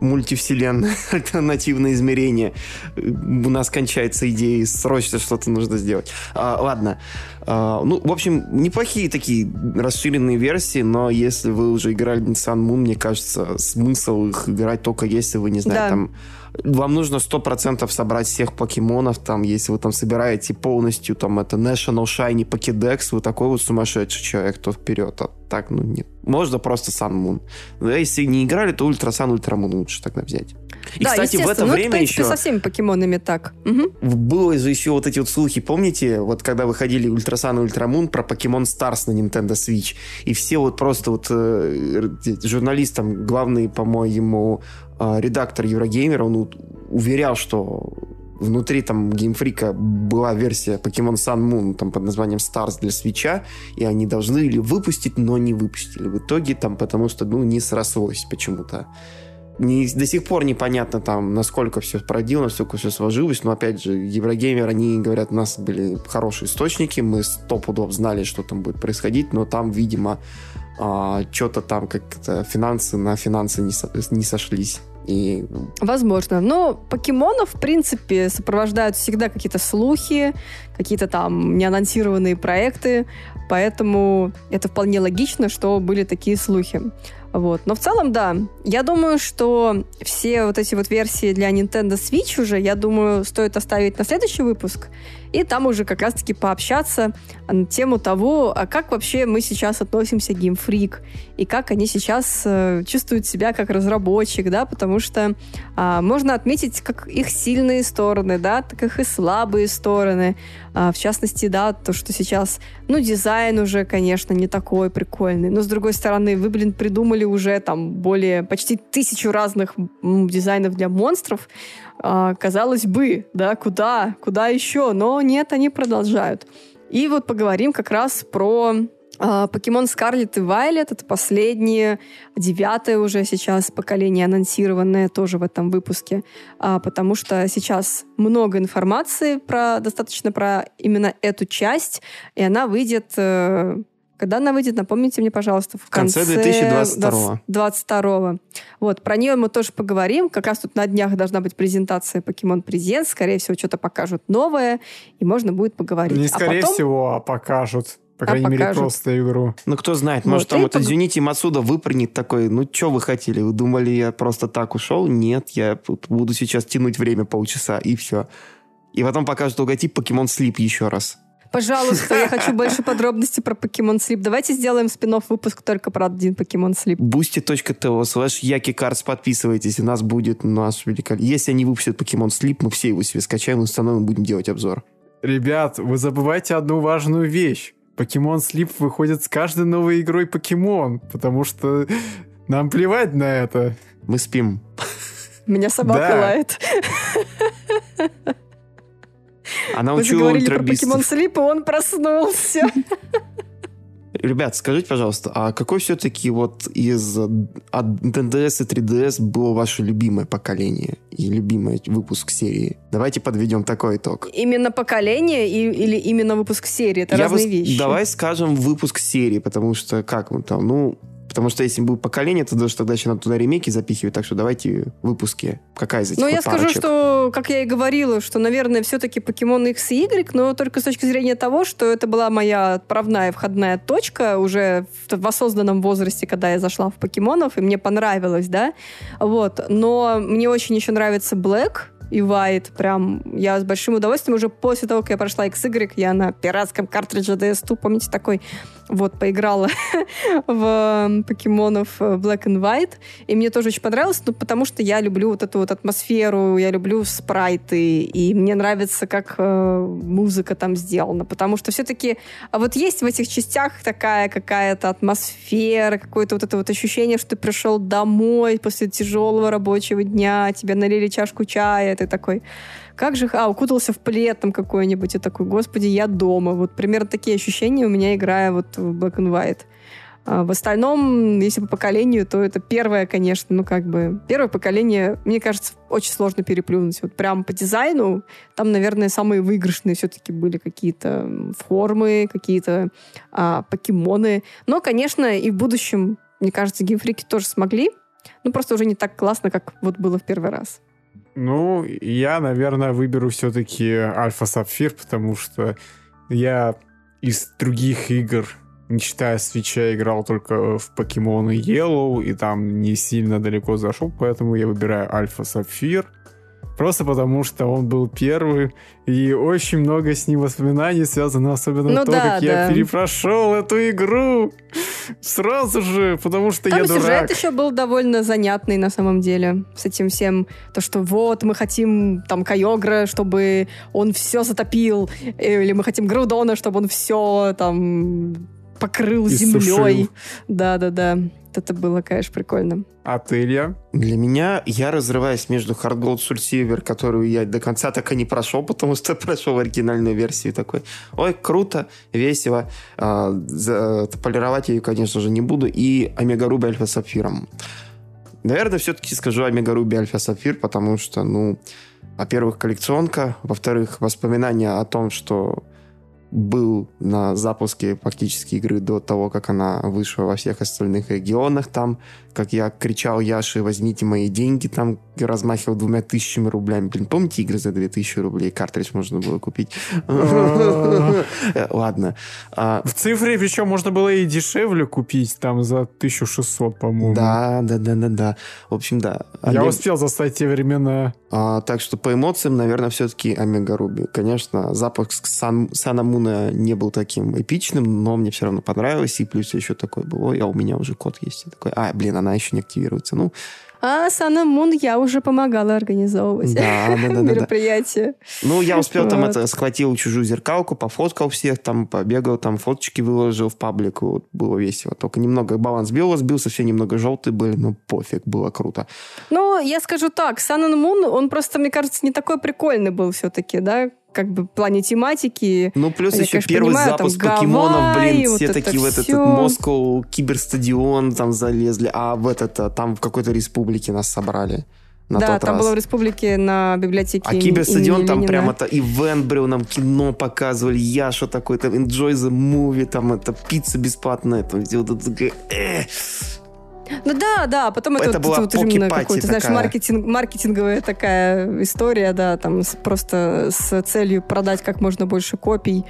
Speaker 1: мультивселенная, альтернативное измерение. У нас кончается идея, срочно что-то нужно сделать. А, ладно. А, ну, в общем, неплохие такие расширенные версии, но если вы уже играли в Sun Moon, мне кажется, смысл их играть только если вы, не знаю, да. там вам нужно 100% собрать всех покемонов, там, если вы там собираете полностью, там, это National Shiny Pokédex, вы такой вот сумасшедший человек, то вперед, а так, ну, нет. Можно просто Sun Moon. Но если не играли, то Ultra Sun, Ultra Moon лучше тогда взять.
Speaker 2: И, да, кстати, в это ну, время это, в еще... со всеми покемонами так. Угу.
Speaker 1: Было же еще вот эти вот слухи, помните, вот когда выходили Ultra Sun и Ultra Moon про Pokémon Stars на Nintendo Switch, и все вот просто вот э, журналистам, главный, по-моему, э, редактор Еврогеймера, он уверял, что внутри там геймфрика была версия Pokemon Sun Moon там под названием Stars для свеча, и они должны или выпустить, но не выпустили в итоге там, потому что, ну, не срослось почему-то. Не, до сих пор непонятно там, насколько все проделано, насколько все сложилось, но опять же, Еврогеймер, они говорят, у нас были хорошие источники, мы сто пудов знали, что там будет происходить, но там, видимо, а, что-то там как-то финансы на финансы не, со, не сошлись. И...
Speaker 2: Возможно. Но покемонов, в принципе, сопровождают всегда какие-то слухи, какие-то там неанонсированные проекты, поэтому это вполне логично, что были такие слухи. Вот. Но в целом, да, я думаю, что все вот эти вот версии для Nintendo Switch уже, я думаю, стоит оставить на следующий выпуск, и там уже как раз-таки пообщаться на тему того, а как вообще мы сейчас относимся к Freak, и как они сейчас э, чувствуют себя как разработчик, да, потому что э, можно отметить как их сильные стороны, да, так их и слабые стороны. Э, в частности, да, то, что сейчас, ну, дизайн уже, конечно, не такой прикольный, но, с другой стороны, вы, блин, придумали уже там более почти тысячу разных дизайнов для монстров, э, казалось бы, да, куда, куда еще, но нет, они продолжают. И вот поговорим как раз про а, Покемон Скарлет и Вайлет — это последнее, девятое уже сейчас поколение анонсированное тоже в этом выпуске, а, потому что сейчас много информации про, достаточно про именно эту часть, и она выйдет э, когда она выйдет, напомните мне, пожалуйста,
Speaker 1: в конце, конце 2022.
Speaker 2: 2022. Вот, про нее мы тоже поговорим. Как раз тут на днях должна быть презентация Pokemon Presents. Скорее всего, что-то покажут новое, и можно будет поговорить.
Speaker 3: Не скорее а потом... всего, а покажут. По крайней а мере, покажут. просто игру.
Speaker 1: Ну, кто знает, может, вот, там вот, извините, Масуда выпрыгнет такой, ну, что вы хотели? Вы думали, я просто так ушел? Нет, я буду сейчас тянуть время полчаса, и все. И потом покажут логотип Pokemon Sleep еще раз.
Speaker 2: Пожалуйста, я хочу больше подробностей про Pokemon Sleep. Давайте сделаем спин выпуск только про один Pokemon Sleep.
Speaker 1: boosty.to слэш Якикарс подписывайтесь, у нас будет наш великолепный... Если они выпустят Pokemon Sleep, мы все его себе скачаем, установим и будем делать обзор.
Speaker 3: Ребят, вы забываете одну важную вещь. Pokemon Sleep выходит с каждой новой игрой Pokemon, потому что нам плевать на это.
Speaker 1: Мы спим.
Speaker 2: Меня собака да. лает.
Speaker 1: Она учила
Speaker 2: про Покемон Слип, и он проснулся.
Speaker 1: Ребят, скажите, пожалуйста, а какой все-таки вот из от NDS и 3DS было ваше любимое поколение и любимый выпуск серии? Давайте подведем такой итог.
Speaker 2: Именно поколение и, или именно выпуск серии? Это Я разные вос... вещи.
Speaker 1: Давай скажем выпуск серии, потому что как мы там, ну, Потому что если будет поколение, то даже тогда еще надо туда ремейки запихивать. Так что давайте выпуски. Какая из этих
Speaker 2: Ну,
Speaker 1: вот
Speaker 2: я
Speaker 1: парочек?
Speaker 2: скажу, что, как я и говорила, что, наверное, все-таки Покемон X и Y, но только с точки зрения того, что это была моя отправная входная точка уже в, в осознанном возрасте, когда я зашла в покемонов, и мне понравилось, да. Вот. Но мне очень еще нравится Black, и White. Прям я с большим удовольствием уже после того, как я прошла XY, я на пиратском картридже DS2, помните, такой вот поиграла в покемонов Black and White. И мне тоже очень понравилось, ну, потому что я люблю вот эту вот атмосферу, я люблю спрайты, и мне нравится, как э, музыка там сделана. Потому что все-таки а вот есть в этих частях такая какая-то атмосфера, какое-то вот это вот ощущение, что ты пришел домой после тяжелого рабочего дня, тебе налили чашку чая, ты такой, как же, а, укутался в плед там какой-нибудь, и такой, господи, я дома. Вот примерно такие ощущения у меня, играя вот в Black and White. А в остальном, если по поколению, то это первое, конечно, ну как бы... Первое поколение, мне кажется, очень сложно переплюнуть. Вот прям по дизайну там, наверное, самые выигрышные все-таки были какие-то формы, какие-то а, покемоны. Но, конечно, и в будущем, мне кажется, геймфрики тоже смогли. Ну, просто уже не так классно, как вот было в первый раз.
Speaker 3: Ну, я, наверное, выберу все-таки Альфа Сапфир, потому что я из других игр, не считая свеча, играл только в покемоны Yellow, и там не сильно далеко зашел, поэтому я выбираю Альфа Сапфир. Просто потому, что он был первый, и очень много с ним воспоминаний связано, особенно ну, то, да, как да. я перепрошел эту игру сразу же, потому что
Speaker 2: Там
Speaker 3: я
Speaker 2: сюжет
Speaker 3: дурак.
Speaker 2: еще был довольно занятный на самом деле, с этим всем, то, что вот, мы хотим там Кайогра, чтобы он все затопил, или мы хотим Грудона, чтобы он все там покрыл землей. Да-да-да. Это было, конечно, прикольно.
Speaker 3: А ты, Илья?
Speaker 1: Для меня я разрываюсь между Hard Gold Soul Silver, которую я до конца так и не прошел, потому что прошел оригинальную версию такой. Ой, круто, весело. А, за, полировать я ее, конечно же, не буду. И Омега Руби Альфа Сапфиром. Наверное, все-таки скажу Омега Руби Альфа Сапфир, потому что, ну, во-первых, коллекционка, во-вторых, воспоминания о том, что был на запуске фактически игры до того, как она вышла во всех остальных регионах. Там, как я кричал Яше, возьмите мои деньги, там размахивал двумя тысячами рублями. Блин, помните игры за две тысячи рублей? Картридж можно было купить. Ладно. А,
Speaker 3: В цифре причем можно было и дешевле купить, там за 1600, по-моему.
Speaker 1: Да, да, да, да, да. В общем, да.
Speaker 3: Я успел застать те времена.
Speaker 1: А, так что по эмоциям, наверное, все-таки Омега Руби. Конечно, запуск Сан, Сана Муна не был таким эпичным, но мне все равно понравилось. И плюс еще такой был, ой, а у меня уже код есть. Я такой, а, блин, она еще не активируется. Ну,
Speaker 2: А Сана Мун я уже помогала организовывать
Speaker 1: да, да, да,
Speaker 2: мероприятие.
Speaker 1: Ну, я успел там
Speaker 2: Вот.
Speaker 1: это, схватил чужую зеркалку, пофоткал всех, там побегал, там фоточки выложил в паблик, вот, было весело. Только немного баланс белого сбился, все немного желтые были, но пофиг, было круто.
Speaker 2: Ну, я скажу так, Сан Мун, он просто, мне кажется, не такой прикольный был все-таки, да, как бы плане тематики.
Speaker 1: Ну, плюс
Speaker 2: Я,
Speaker 1: еще
Speaker 2: конечно,
Speaker 1: первый
Speaker 2: понимаю,
Speaker 1: запуск
Speaker 2: там
Speaker 1: покемонов, блин,
Speaker 2: Гавайи,
Speaker 1: все
Speaker 2: вот
Speaker 1: такие в этот,
Speaker 2: всё.
Speaker 1: Москву киберстадион там залезли, а в этот, а, там в какой-то республике нас собрали на
Speaker 2: да, там
Speaker 1: раз.
Speaker 2: было в республике на библиотеке
Speaker 1: А киберстадион там
Speaker 2: Ленина.
Speaker 1: прям это ивент был, нам кино показывали, я что такое, там enjoy the movie, там это пицца бесплатная, там где вот э.
Speaker 2: Ну да, да, потом это,
Speaker 1: Это
Speaker 2: вот,
Speaker 1: была
Speaker 2: вот именно какой-то, знаешь, маркетинг, маркетинговая такая история, да, там с- просто с целью продать как можно больше копий.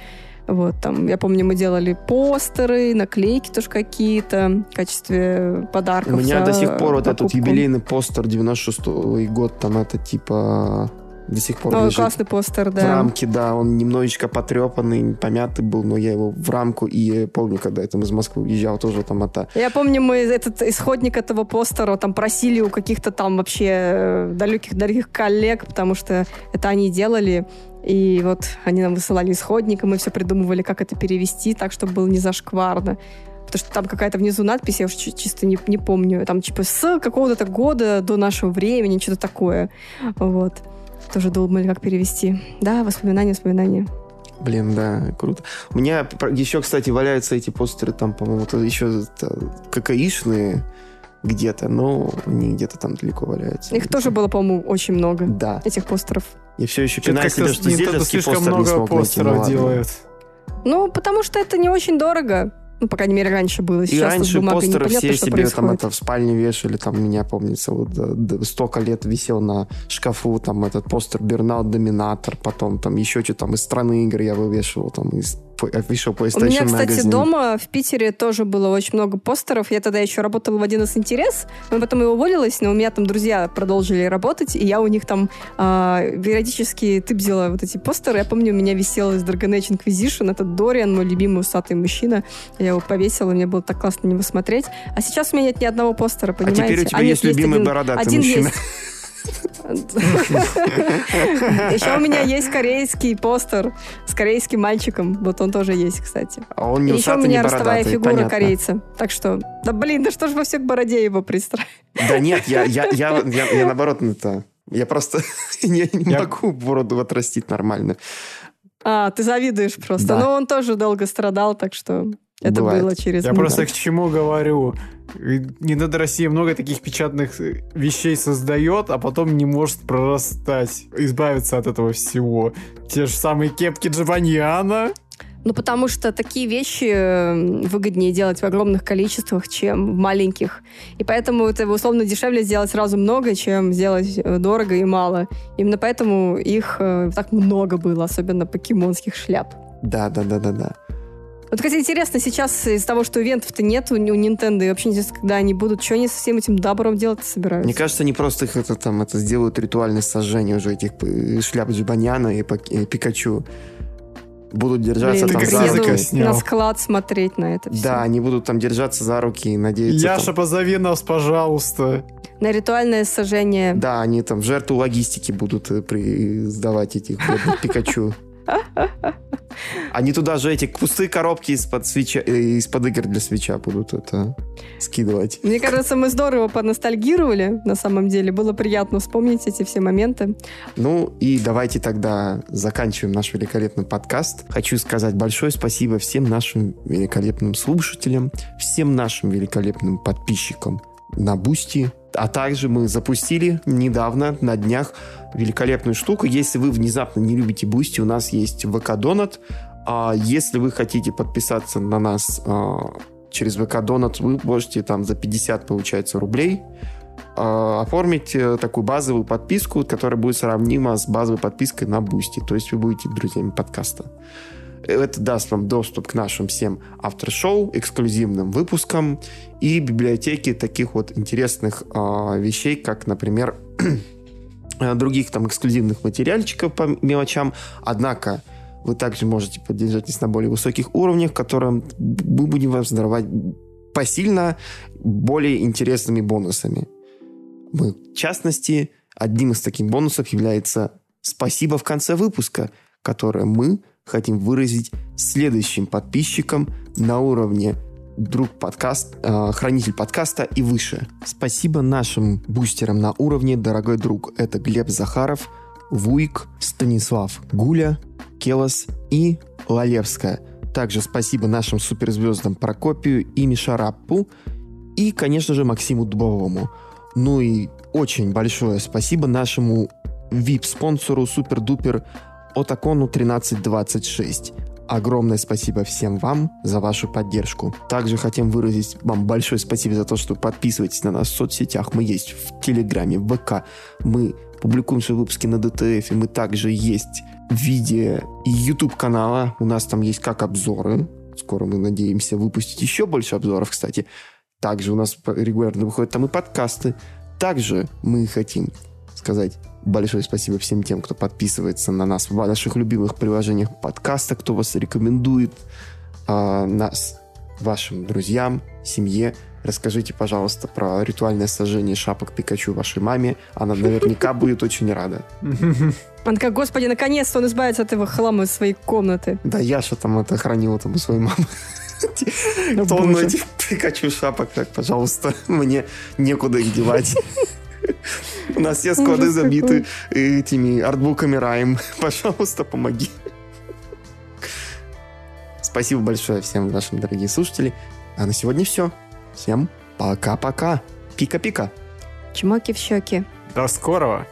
Speaker 2: Вот, там, я помню, мы делали постеры, наклейки тоже какие-то в качестве подарков.
Speaker 1: У меня до сих пор вот этот
Speaker 2: покупку.
Speaker 1: юбилейный постер 96 год, там это типа до сих пор
Speaker 2: О,
Speaker 1: лежит.
Speaker 2: классный постер,
Speaker 1: В
Speaker 2: да.
Speaker 1: рамке, да, он немножечко потрепанный, помятый был, но я его в рамку, и помню, когда я там из Москвы уезжал, тоже там это...
Speaker 2: Я помню, мы этот исходник этого постера там просили у каких-то там вообще далеких-далеких коллег, потому что это они делали. И вот они нам высылали исходник, и мы все придумывали, как это перевести так, чтобы было не зашкварно. Потому что там какая-то внизу надпись, я чи- чисто не, не помню. Там типа с какого-то года до нашего времени, что-то такое. Вот. Тоже думали, как перевести. Да, воспоминания, воспоминания.
Speaker 1: Блин, да, круто. У меня еще, кстати, валяются эти постеры, там, по-моему, еще это, ККИшные где-то, но они где-то там далеко валяются.
Speaker 2: Их тоже было, по-моему, очень много,
Speaker 1: Да.
Speaker 2: этих постеров.
Speaker 1: Я все еще пинаю себя, что
Speaker 3: слишком
Speaker 1: постер не
Speaker 3: много
Speaker 1: смог найти. Ну
Speaker 3: постеров
Speaker 1: ладно.
Speaker 3: делает.
Speaker 2: Ну, потому что это не очень дорого. Ну, по крайней мере, раньше было.
Speaker 1: И
Speaker 2: Сейчас
Speaker 1: раньше
Speaker 2: с бумагой
Speaker 1: постеры все себе там это в спальне вешали, там меня помнится, вот да, столько лет висел на шкафу там этот постер Бернаут Доминатор, потом там еще что там из страны игр я вывешивал, там из official PlayStation
Speaker 2: У меня, кстати,
Speaker 1: Magazine.
Speaker 2: дома в Питере тоже было очень много постеров. Я тогда еще работала в 11 интерес, но потом я уволилась, но у меня там друзья продолжили работать, и я у них там а, периодически тыбзила вот эти постеры. Я помню, у меня висел из Dragon Age Inquisition, этот Дориан, мой любимый усатый мужчина. Я его повесила, мне было так классно на него смотреть. А сейчас у меня нет ни одного постера,
Speaker 1: А
Speaker 2: понимаете?
Speaker 1: теперь у тебя
Speaker 2: нет,
Speaker 1: есть любимый
Speaker 2: один-
Speaker 1: бородатый
Speaker 2: один
Speaker 1: мужчина.
Speaker 2: есть. Еще у меня есть корейский постер с корейским мальчиком. Вот он тоже есть, кстати.
Speaker 1: А он не
Speaker 2: еще у меня ростовая фигура корейца. Так что, да блин, да что ж вы все к бороде его пристраиваете?
Speaker 1: Да нет, я, я, я, я, я наоборот это... Я просто не, могу бороду отрастить нормально.
Speaker 2: А, ты завидуешь просто.
Speaker 1: Да.
Speaker 2: Но он тоже долго страдал, так что это
Speaker 1: Бывает.
Speaker 2: было через
Speaker 3: Я
Speaker 2: много.
Speaker 3: просто к чему говорю. Nintendo Россия много таких печатных э, вещей создает, а потом не может прорастать, избавиться от этого всего. Те же самые кепки Джованьяна.
Speaker 2: Ну, потому что такие вещи э, выгоднее делать в огромных количествах, чем в маленьких. И поэтому это условно дешевле сделать сразу много, чем сделать э, дорого и мало. Именно поэтому их так много было, особенно покемонских шляп.
Speaker 1: Да, да, да, да, да.
Speaker 2: Вот, кстати, интересно, сейчас из-за того, что ивентов-то нет у, у Nintendo, и вообще неизвестно, когда они будут, что они со всем этим добром делать собираются?
Speaker 1: Мне кажется, они просто их это там это сделают ритуальное сожжение уже этих э, шляп Джибаняна и, и Пикачу. Будут держаться
Speaker 2: Блин,
Speaker 1: там за руки.
Speaker 2: на склад смотреть на это все.
Speaker 1: Да, они будут там держаться за руки и надеяться.
Speaker 3: Яша,
Speaker 1: там-
Speaker 3: позови нас, пожалуйста.
Speaker 2: На ритуальное сожжение.
Speaker 1: Да, они там в жертву логистики будут э, при... сдавать этих Пикачу. Они туда же эти пустые коробки из-под свеча, э, из-под игр для свеча будут это скидывать.
Speaker 2: Мне кажется, мы здорово поностальгировали, на самом деле. Было приятно вспомнить эти все моменты.
Speaker 1: Ну и давайте тогда заканчиваем наш великолепный подкаст. Хочу сказать большое спасибо всем нашим великолепным слушателям, всем нашим великолепным подписчикам на Boosty. А также мы запустили недавно, на днях, великолепную штуку. Если вы внезапно не любите Boosty, у нас есть VK Donut. А если вы хотите подписаться на нас а, через VK Donut, вы можете там за 50, получается, рублей а, оформить э, такую базовую подписку, которая будет сравнима с базовой подпиской на Boosty. То есть вы будете друзьями подкаста. Это даст вам доступ к нашим всем автор-шоу, эксклюзивным выпускам и библиотеке таких вот интересных э, вещей, как, например, других там эксклюзивных материальчиков по мелочам. Однако вы также можете поддержать нас на более высоких уровнях, которым мы будем вас даровать посильно более интересными бонусами. В частности, одним из таких бонусов является «Спасибо в конце выпуска», которое мы хотим выразить следующим подписчикам на уровне друг подкаст, э, хранитель подкаста и выше. Спасибо нашим бустерам на уровне, дорогой друг. Это Глеб Захаров, Вуйк, Станислав Гуля, Келос и Лалевская. Также спасибо нашим суперзвездам Прокопию и Мишараппу и, конечно же, Максиму Дубовому. Ну и очень большое спасибо нашему VIP-спонсору Супер-Дупер Отакону 1326. Огромное спасибо всем вам за вашу поддержку. Также хотим выразить вам большое спасибо за то, что подписываетесь на нас в соцсетях. Мы есть в Телеграме, в ВК. Мы публикуем свои выпуски на DTF. И мы также есть в виде YouTube канала. У нас там есть как обзоры. Скоро мы надеемся выпустить еще больше обзоров, кстати. Также у нас регулярно выходят там и подкасты. Также мы хотим сказать большое спасибо всем тем, кто подписывается на нас в наших любимых приложениях подкаста, кто вас рекомендует э, нас вашим друзьям, семье. Расскажите, пожалуйста, про ритуальное сожжение шапок Пикачу вашей маме. Она наверняка будет очень рада.
Speaker 2: Он как, господи, наконец-то он избавится от этого хлама из своей комнаты.
Speaker 1: Да, Яша там это хранила там у своей мамы. Тонну этих Пикачу шапок, так, пожалуйста, мне некуда их девать. У нас все склады забиты этими артбуками Райм. Пожалуйста, помоги. Спасибо большое всем нашим дорогие слушатели. А на сегодня все. Всем пока-пока. Пика-пика.
Speaker 2: Чмоки в щеки.
Speaker 3: До скорого.